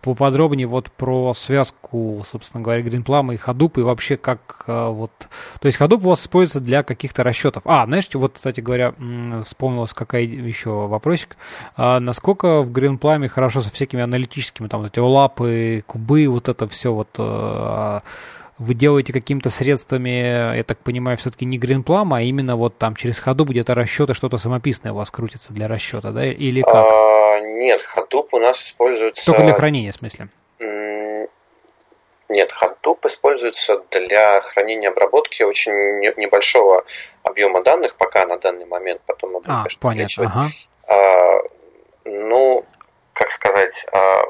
поподробнее вот про связку, собственно говоря, Greenplum и Hadoop, и вообще как э, вот... То есть Hadoop у вас используется для каких-то расчетов. А, знаешь, вот, кстати говоря, вспомнилось какая еще вопросик. А насколько в Greenplum хорошо со всякими аналитическими, там, вот эти олапы, кубы, вот это все вот э, вы делаете какими-то средствами, я так понимаю, все-таки не Greenplum, а именно вот там через ходу где-то расчеты, что-то самописное у вас крутится для расчета, да, или как? А, нет, Hadoop у нас используется... Только для хранения, в смысле? Нет, Hadoop используется для хранения обработки очень небольшого объема данных, пока на данный момент, потом будем, а, понятно, ага. а, ну, как сказать, а,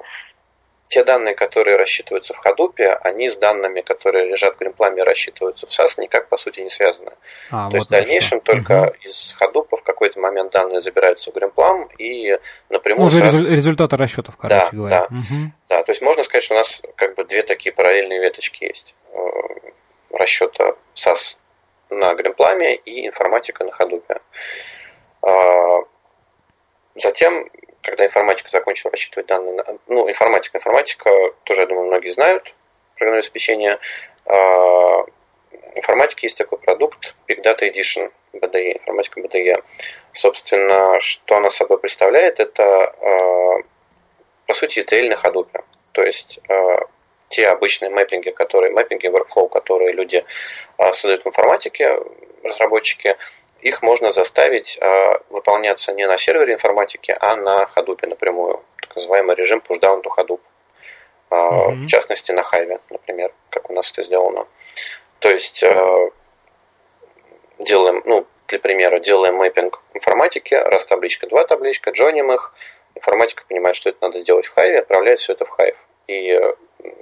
те данные, которые рассчитываются в Hadoop, они с данными, которые лежат в Гримпламе, рассчитываются в SAS, никак по сути не связаны. А, То вот есть в дальнейшем что. только угу. из Hadoop в какой-то момент данные забираются в Гримплам и напрямую... Ну, сразу... результаты расчетов, короче да, говоря. Да, угу. да, то есть можно сказать, что у нас как бы две такие параллельные веточки есть. Э, расчета SAS на Гримпламе и информатика на Hadoop. А, затем когда информатика закончила рассчитывать данные, ну, информатика, информатика, тоже, я думаю, многие знают, программное обеспечение. А, информатики есть такой продукт Big Data Edition, BDE, информатика BDE. Собственно, что она собой представляет, это, а, по сути, ETL на Hadoop. То есть, а, те обычные мэппинги, которые, мэппинги, workflow, которые люди создают в информатике, разработчики, их можно заставить выполняться не на сервере информатики, а на Hadoop напрямую, так называемый режим pushdown to Hadoop. Mm-hmm. В частности, на Hive, например, как у нас это сделано. То есть делаем, ну, для примера, делаем мэппинг информатики, раз табличка, два табличка, джойним их, информатика понимает, что это надо делать в Hive, отправляет все это в Hive. И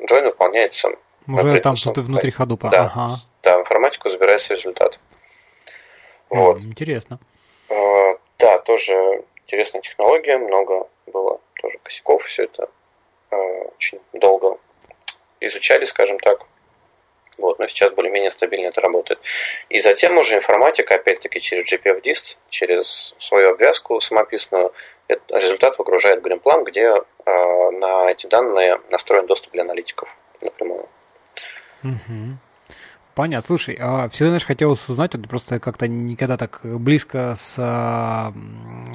джойн выполняется уже там что-то внутри ходупа. Да, ага. да, информатику забирается результат. Вот. Интересно. А, да, тоже интересная технология, много было тоже косяков, все это а, очень долго изучали, скажем так. Вот, но сейчас более-менее стабильно это работает. И затем уже информатика, опять-таки, через GPF-дист, через свою обвязку самописную, результат выгружает Greenplum, где э, на эти данные настроен доступ для аналитиков напрямую. Угу. Понятно. Слушай, а всегда, знаешь, хотелось узнать, вот просто как-то никогда так близко с а,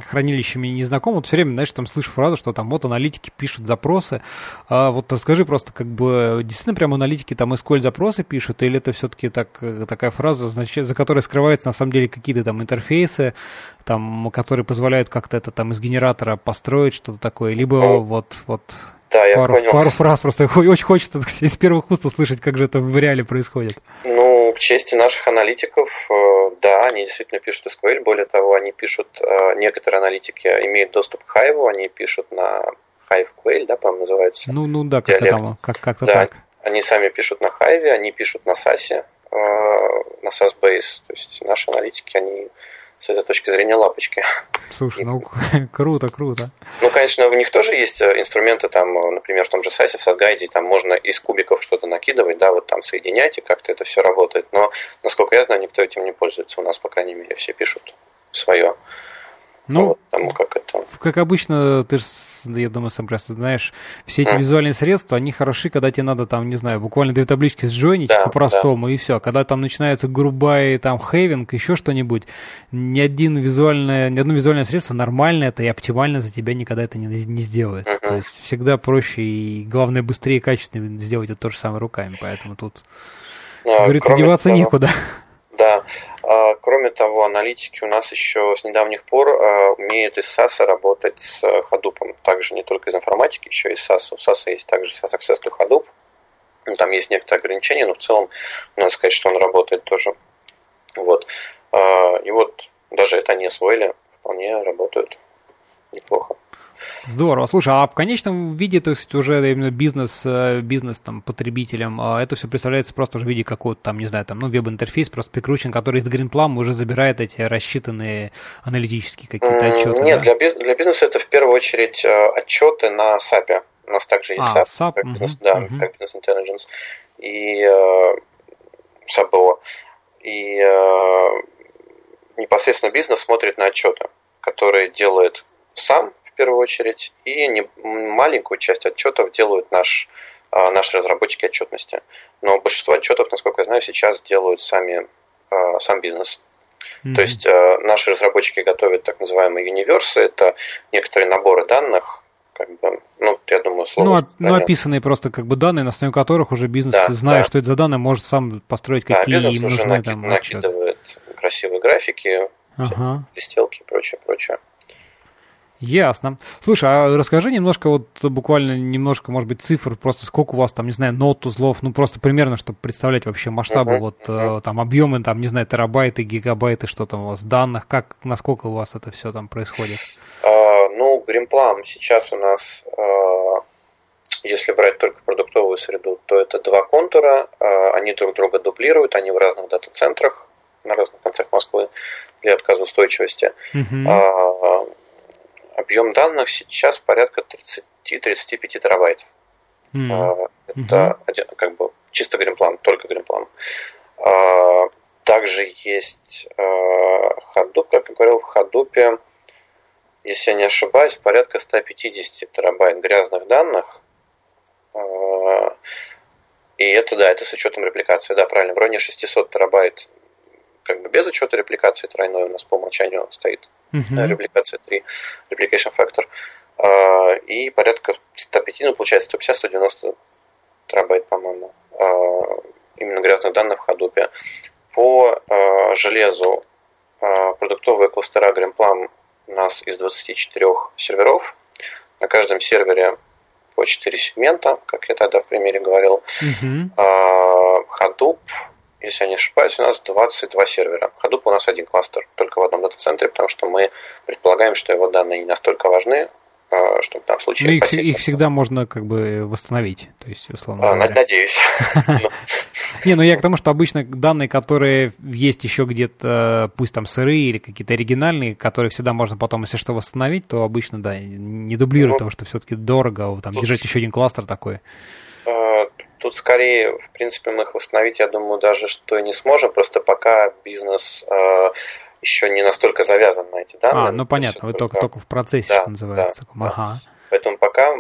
хранилищами не знаком, вот все время, знаешь, там слышу фразу, что там вот аналитики пишут запросы. А вот расскажи просто, как бы, действительно прям аналитики там SQL запросы пишут, или это все-таки так, такая фраза, значит, за которой скрываются на самом деле какие-то там интерфейсы, там, которые позволяют как-то это там из генератора построить, что-то такое, либо ну, вот, вот да, я пару, понял. Пару фраз просто очень хочется *laughs* из первых уст услышать, как же это в реале происходит. Ну, к чести наших аналитиков, э, да, они действительно пишут SQL. Более того, они пишут, э, некоторые аналитики имеют доступ к Hive, они пишут на Hive Quail, да, по-моему, называется. Ну, ну да, как-то, там, как, как-то да, так. Они сами пишут на Hive, они пишут на SAS, э, на SAS Base. То есть наши аналитики, они с этой точки зрения лапочки. Слушай, ну *laughs* круто, круто. Ну, конечно, у них тоже есть э, инструменты, там, э, например, в том же сайте, в SASGuide, там можно из кубиков что-то накидывать, да, вот там соединять, и как-то это все работает. Но, насколько я знаю, никто этим не пользуется. У нас, по крайней мере, все пишут свое. Ну, вот, как это. Как обычно, ты же, я думаю, сам просто знаешь, все эти mm. визуальные средства, они хороши, когда тебе надо там, не знаю, буквально две таблички сжойнить да, по-простому, да. и все. Когда там начинается грубая там хейвинг, еще что-нибудь, ни один визуальное, ни одно визуальное средство нормальное это и оптимально за тебя никогда это не, не сделает. Mm-hmm. То есть всегда проще и главное быстрее и качественнее сделать это то же самое руками. Поэтому тут, а, говорится, деваться того, некуда. Да. А, кроме того, аналитики у нас еще с недавних пор а, умеют из SAS работать с Hadoop. Также не только из информатики, еще и из SAS. У SAS есть также SAS Access to Hadoop. Ну, там есть некоторые ограничения, но в целом надо сказать, что он работает тоже. Вот. А, и вот даже это они освоили, вполне работают неплохо. Здорово. Слушай, а в конечном виде, то есть уже именно бизнес, э, бизнес там, потребителям, а это все представляется просто уже в виде какого-то там, не знаю, там, ну, веб-интерфейс просто прикручен, который из GreenPlum уже забирает эти рассчитанные аналитические какие-то отчеты. Нет, да? для, биз- для бизнеса это в первую очередь э, отчеты на SAP. У нас также есть а, SAP, SAP как, угу, да, угу. как Business Intelligence. И э, SAP было. И э, непосредственно бизнес смотрит на отчеты, которые делает сам первую очередь, и не, маленькую часть отчетов делают наш, а, наши разработчики отчетности. Но большинство отчетов, насколько я знаю, сейчас делают сами, а, сам бизнес. Mm-hmm. То есть а, наши разработчики готовят так называемые универсы, это некоторые наборы данных, как бы, ну, я думаю, слово. Ну, ну, описанные просто как бы данные, на основе которых уже бизнес, да, зная, да. что это за данные, может сам построить какие да, им нужны уже накид, там накидывает красивые графики, ага. листелки и прочее, прочее. Ясно. Слушай, а расскажи немножко, вот буквально немножко, может быть, цифр, просто сколько у вас там, не знаю, нот, узлов, ну просто примерно, чтобы представлять вообще масштабы, uh-huh, вот uh-huh. там объемы, там, не знаю, терабайты, гигабайты, что там у вас, данных, как, насколько у вас это все там происходит? Uh, ну, Greenplum сейчас у нас, uh, если брать только продуктовую среду, то это два контура, uh, они друг друга дублируют, они в разных дата-центрах, на разных концах Москвы для отказоустойчивости. Uh-huh. Объем данных сейчас порядка 30-35 терабайт. Mm. Это mm-hmm. как бы чисто гримплан, только гримплан. А, также есть Hadoop, как я говорил, в Hadoop, если я не ошибаюсь, порядка 150 терабайт грязных данных. А, и это, да, это с учетом репликации, да, правильно, в районе 600 терабайт как бы без учета репликации тройной у нас по умолчанию стоит uh-huh. репликация 3, replication factor. И порядка 105, ну, получается 150-190 терабайт, по-моему, uh, именно грязных данных в Hadoop. по э, железу э, продуктовые кластера Greenplum у нас из 24 серверов. На каждом сервере по 4 сегмента, как я тогда в примере говорил. Uh-huh. Hadoop, если я не ошибаюсь, у нас 22 сервера. Hadoop у нас один кластер, только в одном дата-центре, потому что мы предполагаем, что его данные не настолько важны, а, чтобы там в случае... Ну, их, их всегда можно как бы восстановить, то есть, условно а, говоря. Надеюсь. *laughs* Не, ну я к тому, что обычно данные, которые есть еще где-то, пусть там сырые или какие-то оригинальные, которые всегда можно потом, если что, восстановить, то обычно, да, не дублирует ну, того, что все-таки дорого, там, держать еще один кластер такой. Тут скорее, в принципе, мы их восстановить, я думаю, даже что и не сможем, просто пока бизнес еще не настолько завязан на эти данные. А, ну понятно, вы только, только в процессе, да, что называется. Да, таком. да. Ага. Поэтому пока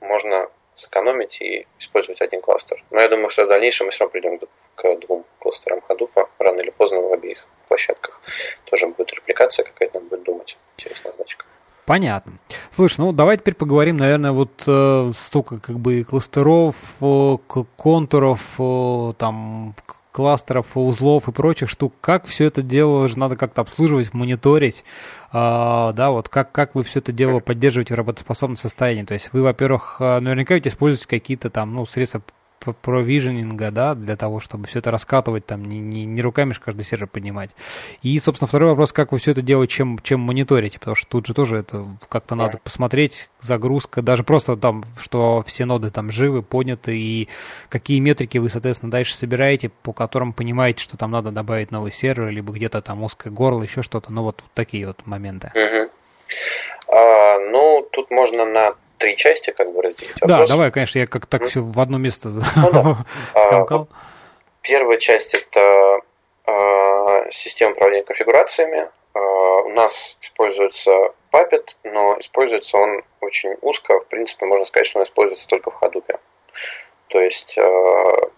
можно сэкономить и использовать один кластер. Но я думаю, что в дальнейшем мы все равно придем к двум кластерам Hadoop, рано или поздно в обеих площадках. Тоже будет репликация какая-то, надо будет думать. Интересная задачка. Понятно. Слушай, ну давай теперь поговорим, наверное, вот э, столько как бы кластеров, э, контуров, э, там кластеров, узлов и прочих штук, как все это дело же надо как-то обслуживать, мониторить, э, да, вот как, как вы все это дело поддерживаете в работоспособном состоянии. То есть вы, во-первых, а, наверняка ведь используете какие-то там, ну, средства провиженинга, да, для того, чтобы все это раскатывать, там, не, не, не руками же каждый сервер поднимать. И, собственно, второй вопрос, как вы все это делаете, чем, чем мониторите, потому что тут же тоже это как-то надо посмотреть, загрузка, даже просто там, что все ноды там живы, подняты, и какие метрики вы, соответственно, дальше собираете, по которым понимаете, что там надо добавить новый сервер, либо где-то там узкое горло, еще что-то, ну, вот, вот такие вот моменты. Угу. А, ну, тут можно на три части как бы разделить вопрос. Да, давай, конечно, я как так все в одно место ну, *laughs* да. скомкал. А, первая часть это а, система управления конфигурациями. А, у нас используется Puppet, но используется он очень узко. В принципе, можно сказать, что он используется только в Hadoop. То есть а,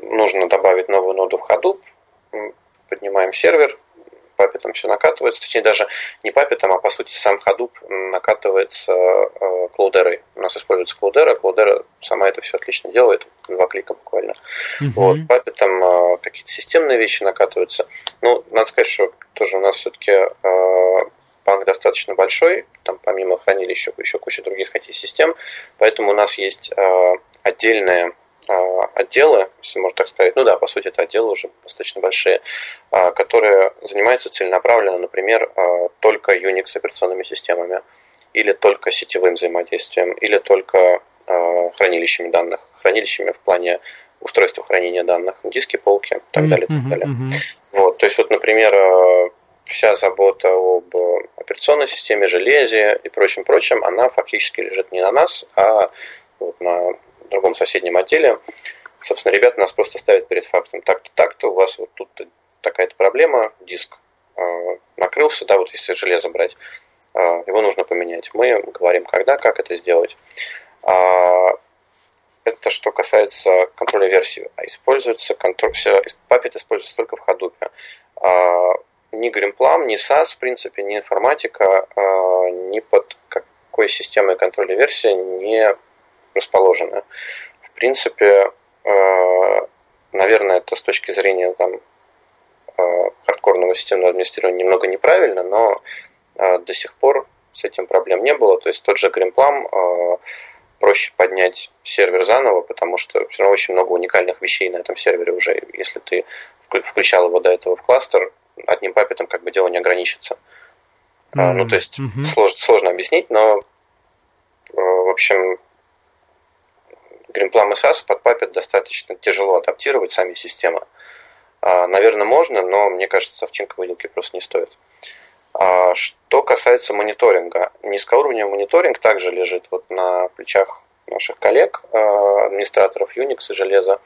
нужно добавить новую ноду в Hadoop, поднимаем сервер, папетом все накатывается, точнее даже не папетом, а по сути сам Hadoop накатывается э, Cloudera. У нас используется Cloudera, Cloudera сама это все отлично делает, два клика буквально. Uh-huh. Вот, папетом э, какие-то системные вещи накатываются. Ну, надо сказать, что тоже у нас все-таки э, банк достаточно большой, там помимо хранилища еще куча других IT-систем, поэтому у нас есть отдельная отделы, если можно так сказать, ну да, по сути это отделы уже достаточно большие, а, которые занимаются целенаправленно, например, а, только Unix операционными системами, или только сетевым взаимодействием, или только хранилищами данных, хранилищами в плане устройства хранения данных, диски, полки и так далее. Mm-hmm, так далее. Mm-hmm. Вот, то есть вот, например, вся забота об операционной системе, железе и прочем-прочем, она фактически лежит не на нас, а вот на другом соседнем отделе. Собственно, ребята нас просто ставят перед фактом. Так-то, так-то, у вас вот тут такая-то проблема, диск э, накрылся, да, вот если железо брать, э, его нужно поменять. Мы говорим, когда, как это сделать. А, это что касается контроля версии. А используется контроль, все, Puppet используется только в Hadoop. А, ни Greenplum, ни SAS, в принципе, ни информатика, а, ни под какой системой контроля версии не расположены. В принципе, э, наверное, это с точки зрения там, э, хардкорного системного администрирования немного неправильно, но э, до сих пор с этим проблем не было. То есть тот же Greenplum проще поднять сервер заново, потому что все равно очень много уникальных вещей на этом сервере уже. Если ты включал его до этого в кластер, одним папетом как бы дело не ограничится. Mm-hmm. Ну, то есть mm-hmm. сложно, сложно объяснить, но в общем, Greenplum и SAS под Puppet достаточно тяжело адаптировать сами системы. А, наверное, можно, но мне кажется, овчинка выделки просто не стоит. А, что касается мониторинга, низкоуровневый мониторинг также лежит вот на плечах наших коллег, а, администраторов Unix и железа.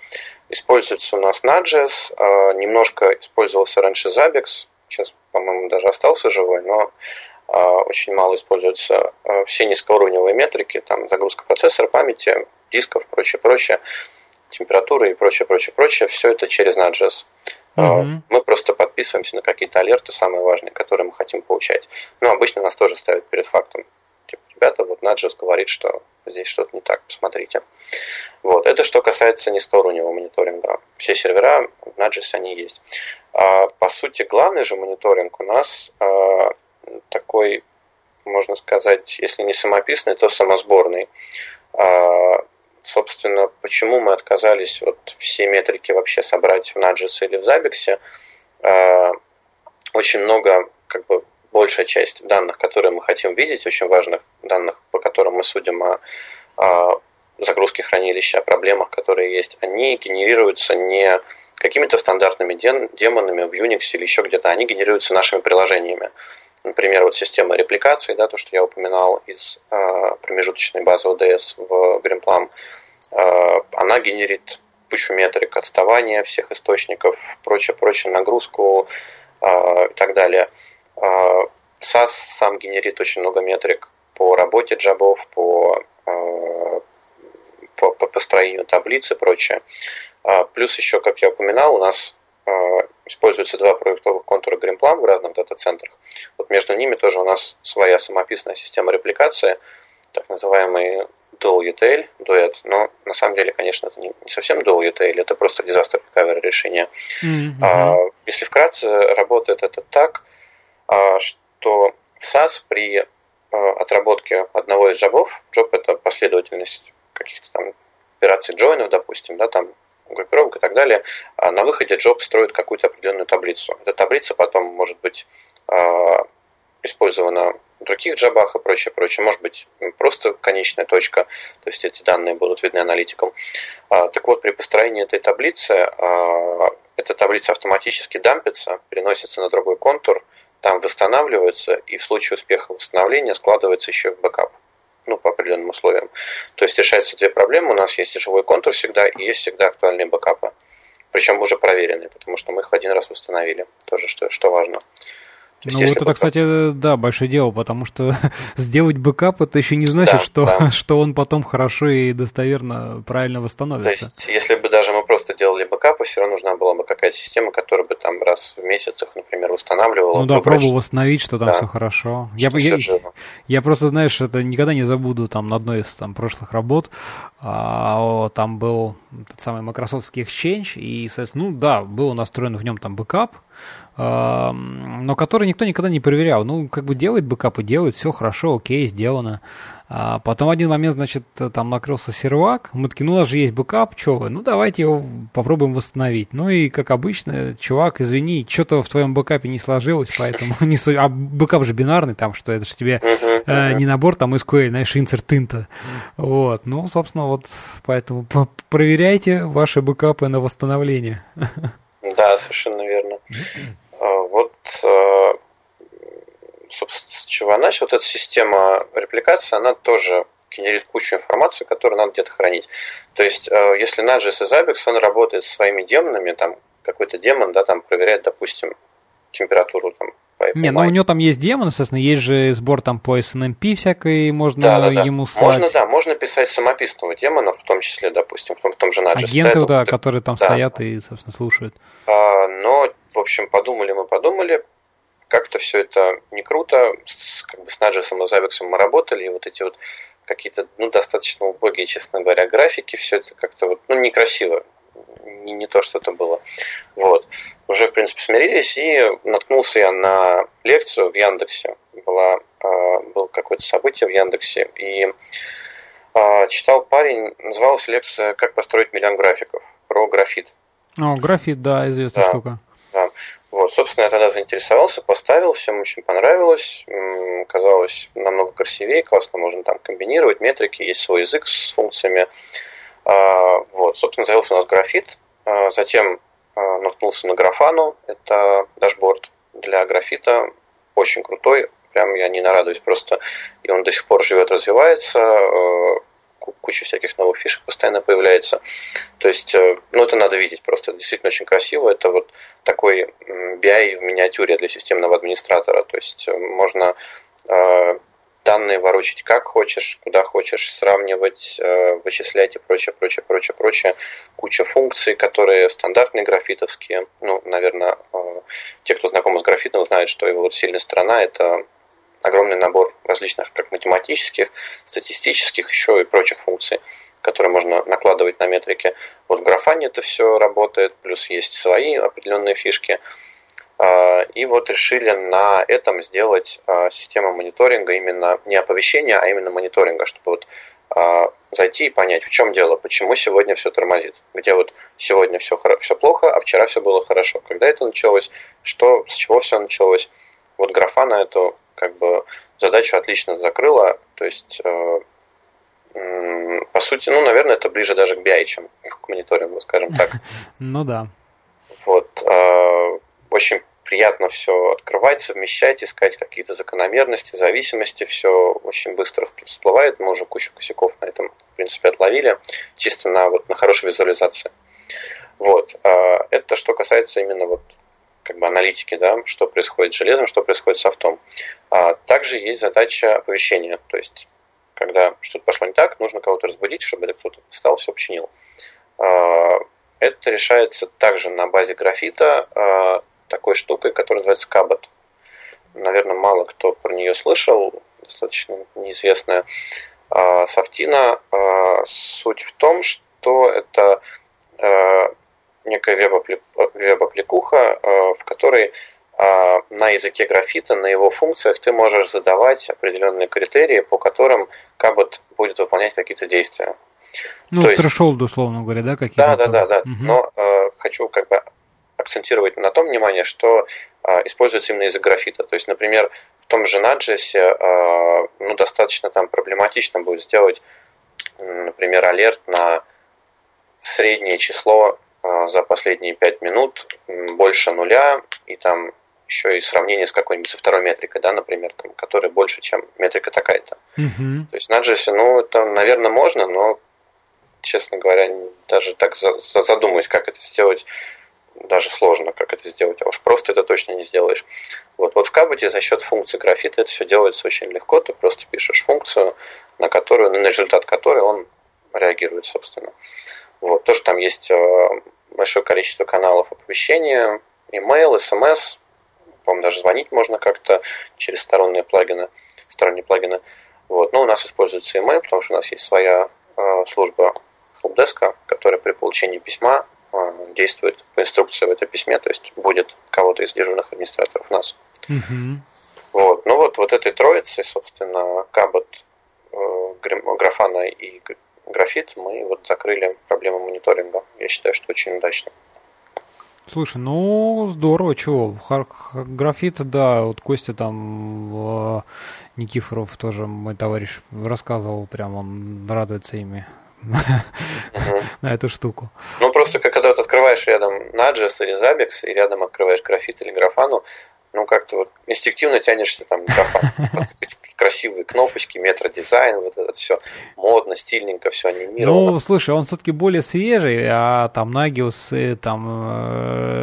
Используется у нас Node.js, немножко использовался раньше Zabbix, сейчас, по-моему, даже остался живой, но очень мало используются все низкоуровневые метрики, там загрузка процессора, памяти, дисков, прочее, прочее, температуры и прочее, прочее, прочее, все это через Node.js. Mm-hmm. Мы просто подписываемся на какие-то алерты, самые важные, которые мы хотим получать. Но обычно нас тоже ставят перед фактом. Типа, ребята, вот Node.js говорит, что здесь что-то не так, посмотрите. Вот. Это что касается низкоуровневого мониторинга. все сервера в Node.js они есть. А, по сути, главный же мониторинг у нас а, такой, можно сказать, если не самописный, то самосборный. А, собственно, почему мы отказались вот все метрики вообще собрать в Node.js или в Zabbix? А, очень много, как бы, большая часть данных, которые мы хотим видеть, очень важных данных, по которым мы судим о загрузке хранилища, о проблемах, которые есть, они генерируются не какими-то стандартными демонами в Unix или еще где-то, они генерируются нашими приложениями. Например, вот система репликации, да, то, что я упоминал из э, промежуточной базы ODS в Greenplum, э, она генерит кучу метрик, отставания всех источников, прочее, прочее, нагрузку э, и так далее. Э, SAS сам генерит очень много метрик по работе джабов, по, э, по, по построению таблиц и прочее. Э, плюс еще, как я упоминал, у нас используются два проектовых контура Greenplum в разных дата-центрах. Вот между ними тоже у нас своя самописная система репликации, так называемый dual util, дуэт, но на самом деле, конечно, это не, не совсем dual util, это просто disaster recovery решение. Mm-hmm. А, если вкратце, работает это так, а, что в SAS при а, отработке одного из джобов, джоб это последовательность каких-то там операций джойнов, допустим, да, там группировок и так далее, а на выходе Job строит какую-то определенную таблицу. Эта таблица потом может быть а, использована в других job'ах и прочее, прочее. Может быть просто конечная точка, то есть эти данные будут видны аналитикам. А, так вот, при построении этой таблицы эта таблица автоматически dump'ится, переносится на другой контур, там восстанавливается и в случае успеха восстановления складывается еще в бэкап ну, по определенным условиям. То есть решаются две проблемы. У нас есть живой контур всегда, и есть всегда актуальные бэкапы. Причем уже проверенные, потому что мы их один раз установили. Тоже что, что важно. Ну, вот это, кстати, да, большое дело, потому что *laughs* сделать бэкап это еще не значит, да, что, да. *laughs* что он потом хорошо и достоверно правильно восстановится. То есть, если бы даже мы просто делали бэкапы, все равно нужна была бы какая-то система, которая бы там раз в месяц их, например, восстанавливала. Ну да, пробовал восстановить, что там да. все хорошо. Что я, я, я просто, знаешь, это никогда не забуду там на одной из там прошлых работ. А, там был тот самый Microsoft Exchange, и, соответственно, ну да, был настроен в нем там бэкап, но который никто никогда не проверял. Ну, как бы делает бэкапы, делает, все хорошо, окей, сделано. А потом один момент, значит, там накрылся сервак, мы такие, ну, у нас же есть бэкап, что вы, ну, давайте его попробуем восстановить. Ну, и, как обычно, чувак, извини, что-то в твоем бэкапе не сложилось, поэтому *laughs* не суть. А бэкап же бинарный, там, что это же тебе э, не набор, там, SQL, знаешь, insert инта. Вот, ну, собственно, вот, поэтому проверяйте ваши бэкапы на восстановление. Да, совершенно верно. *laughs* А, собственно, с чего начал, вот эта система репликации, она тоже генерит кучу информации, которую надо где-то хранить. То есть, а, если Node.js и Zabbix, он работает со своими демонами, там какой-то демон, да, там проверяет, допустим, температуру там не, ну у него там есть демон, естественно, есть же сбор там по SNMP всякой, можно да, да, да. ему слать. Можно, да, можно писать самописного демона, в том числе, допустим, в том, в том же Node. Агенты, да, вот, которые там да. стоят и, собственно, слушают. А, но, в общем, подумали мы, подумали, как-то все это не круто, с, как бы с Наджесом и Забексом мы работали, и вот эти вот какие-то, ну, достаточно убогие, честно говоря, графики, все это как-то вот, ну, некрасиво, не, не то, что это было. Вот. Уже, в принципе, смирились, и наткнулся я на лекцию в Яндексе. Была, э, было какое-то событие в Яндексе, и э, читал парень, называлась лекция «Как построить миллион графиков» про графит. О, графит, да, известная да, штука. Да. Вот, собственно, я тогда заинтересовался, поставил, всем очень понравилось, казалось намного красивее, классно можно там комбинировать метрики, есть свой язык с функциями. А, вот, собственно, завелся у нас графит, а, затем а, наткнулся на графану, это дашборд для графита, очень крутой, прям я не нарадуюсь просто, и он до сих пор живет, развивается, куча всяких новых фишек постоянно появляется. То есть, э, ну, это надо видеть просто, это действительно очень красиво, это вот такой BI в миниатюре для системного администратора, то есть э, можно данные ворочать как хочешь, куда хочешь, сравнивать, э, вычислять и прочее, прочее, прочее, прочее. Куча функций, которые стандартные графитовские. Ну, наверное, э, те, кто знаком с графитом, знают, что его вот сильная сторона – это огромный набор различных как математических, статистических, еще и прочих функций, которые можно накладывать на метрики. Вот в графане это все работает, плюс есть свои определенные фишки. А, и вот решили на этом сделать а, систему мониторинга именно не оповещения, а именно мониторинга, чтобы вот а, зайти и понять, в чем дело, почему сегодня все тормозит, где вот сегодня все, все плохо, а вчера все было хорошо, когда это началось, что, с чего все началось. Вот графа на эту как бы задачу отлично закрыла, то есть по сути, ну, наверное, это ближе даже к BI, чем к мониторингу, скажем так. *laughs* Ну да. Вот. Очень приятно все открывать, совмещать, искать какие-то закономерности, зависимости. Все очень быстро всплывает. Мы уже кучу косяков на этом, в принципе, отловили. Чисто на, вот, на хорошей визуализации. Вот. А, это что касается именно вот как бы аналитики, да, что происходит с железом, что происходит с софтом. А также есть задача оповещения, то есть когда что-то пошло не так, нужно кого-то разбудить, чтобы это кто-то встал, все починил. А, это решается также на базе графита а, такой штукой, которая называется Кабот. Наверное, мало кто про нее слышал, достаточно неизвестная. А, Софтина а, суть в том, что это а, некая веб-аппликуха, в которой на языке графита, на его функциях ты можешь задавать определенные критерии, по которым Кабот будет выполнять какие-то действия. Ну, То трешолд, условно говоря, да, какие-то? Да, да, да, да. Угу. Но э, хочу как бы акцентировать на том внимание, что а, используется именно язык графита. То есть, например, в том же Node.js а, ну, достаточно там проблематично будет сделать, например, алерт на среднее число а, за последние 5 минут больше нуля, и там еще и сравнение с какой-нибудь со второй метрикой, да, например, там, которая больше, чем метрика такая-то. Uh-huh. То есть на JS, ну, это, наверное, можно, но, честно говоря, даже так задумаюсь, как это сделать даже сложно, как это сделать, а уж просто это точно не сделаешь. Вот, вот в Каботе за счет функции графита это все делается очень легко, ты просто пишешь функцию, на которую, на результат которой он реагирует, собственно. Вот, то, что там есть э, большое количество каналов оповещения, email, смс, по-моему, даже звонить можно как-то через сторонние плагины, сторонние плагины. Вот. Но у нас используется email, потому что у нас есть своя э, служба helpdesk, которая при получении письма действует по инструкции в этом письме, то есть будет кого-то из дежурных администраторов нас. Угу. Вот. Ну вот, вот этой троицы, собственно, Кабот, э, Графана и Графит, мы вот закрыли проблему мониторинга. Я считаю, что очень удачно. Слушай, ну здорово, чего? Графит, да, вот Костя там Никифоров тоже мой товарищ рассказывал, прям он радуется ими на эту штуку. Ну, просто когда вот открываешь рядом Node.js или Zabbix, и рядом открываешь графит или графану, ну, как-то вот инстинктивно тянешься там графан. красивые кнопочки, метродизайн, вот это все модно, стильненько, все анимировано. Ну, слушай, он все-таки более свежий, а там Nagios и там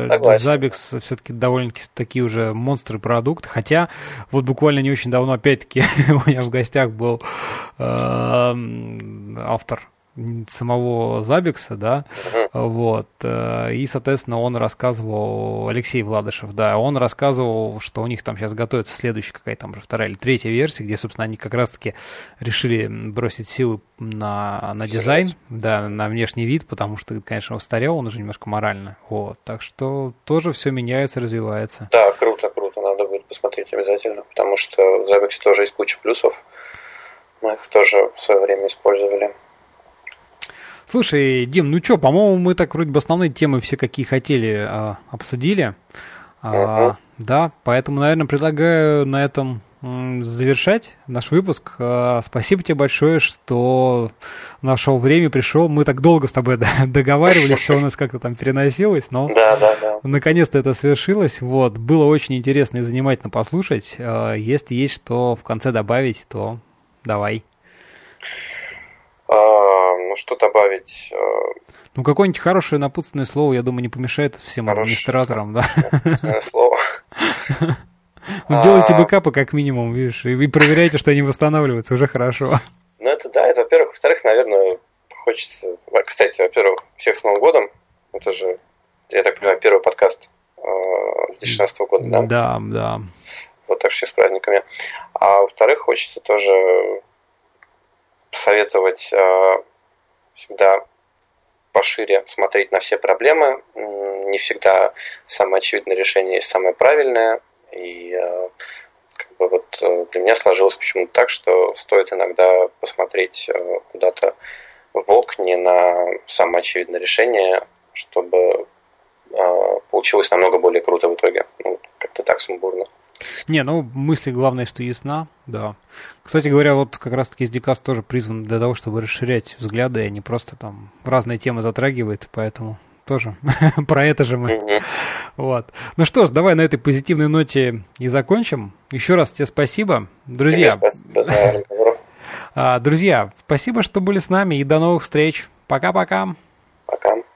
Zabbix все-таки довольно-таки такие уже монстры продукты. Хотя вот буквально не очень давно, опять-таки, *laughs* у меня в гостях был э, автор самого Забикса, да, uh-huh. вот, э, и, соответственно, он рассказывал, Алексей Владышев, да, он рассказывал, что у них там сейчас готовится следующая какая-то там уже вторая или третья версия, где, собственно, они как раз-таки решили бросить силы на, на дизайн, да, на внешний вид, потому что, конечно, устарел он уже немножко морально, вот, так что тоже все меняется, развивается. Да, круто, круто, надо будет посмотреть обязательно, потому что в Забиксе тоже есть куча плюсов, мы их тоже в свое время использовали. Слушай, Дим, ну что, по-моему, мы так вроде бы основные темы все, какие хотели, а, обсудили. А, да, поэтому, наверное, предлагаю на этом завершать наш выпуск. А, спасибо тебе большое, что нашел время, пришел. Мы так долго с тобой *laughs* договаривались, все у нас как-то там переносилось, но да, да, да. наконец-то это свершилось. Вот, было очень интересно и занимательно послушать. А, если есть что в конце добавить, то давай. А, ну, что добавить? А, ну, какое-нибудь хорошее напутственное слово, я думаю, не помешает всем Хорошее администраторам, да? Напутственное слово. *laughs* Ну, делайте а. бэкапы как минимум, видишь, и проверяйте, что они восстанавливаются, уже хорошо. Ну, это да, это во-первых. Во-вторых, наверное, хочется... Кстати, во-первых, всех с Новым годом. Это же, я так понимаю, первый подкаст 2016 года, да? Да, да. Вот так все с праздниками. А во-вторых, хочется тоже посоветовать э, всегда пошире смотреть на все проблемы. Не всегда самое очевидное решение есть самое правильное. И э, как бы вот э, для меня сложилось почему-то так, что стоит иногда посмотреть э, куда-то в бок, не на самое очевидное решение, чтобы получилось намного более круто в итоге. Ну, как-то так сумбурно. Не, ну мысли главное, что ясна, да. Кстати говоря, вот как раз-таки SDCast тоже призван для того, чтобы расширять взгляды, а не просто там разные темы затрагивает, поэтому тоже *laughs* про это же мы. Вот. Ну что ж, давай на этой позитивной ноте и закончим. Еще раз тебе спасибо. Друзья, а, друзья, спасибо, что были с нами и до новых встреч. Пока-пока. Пока. -пока. Пока.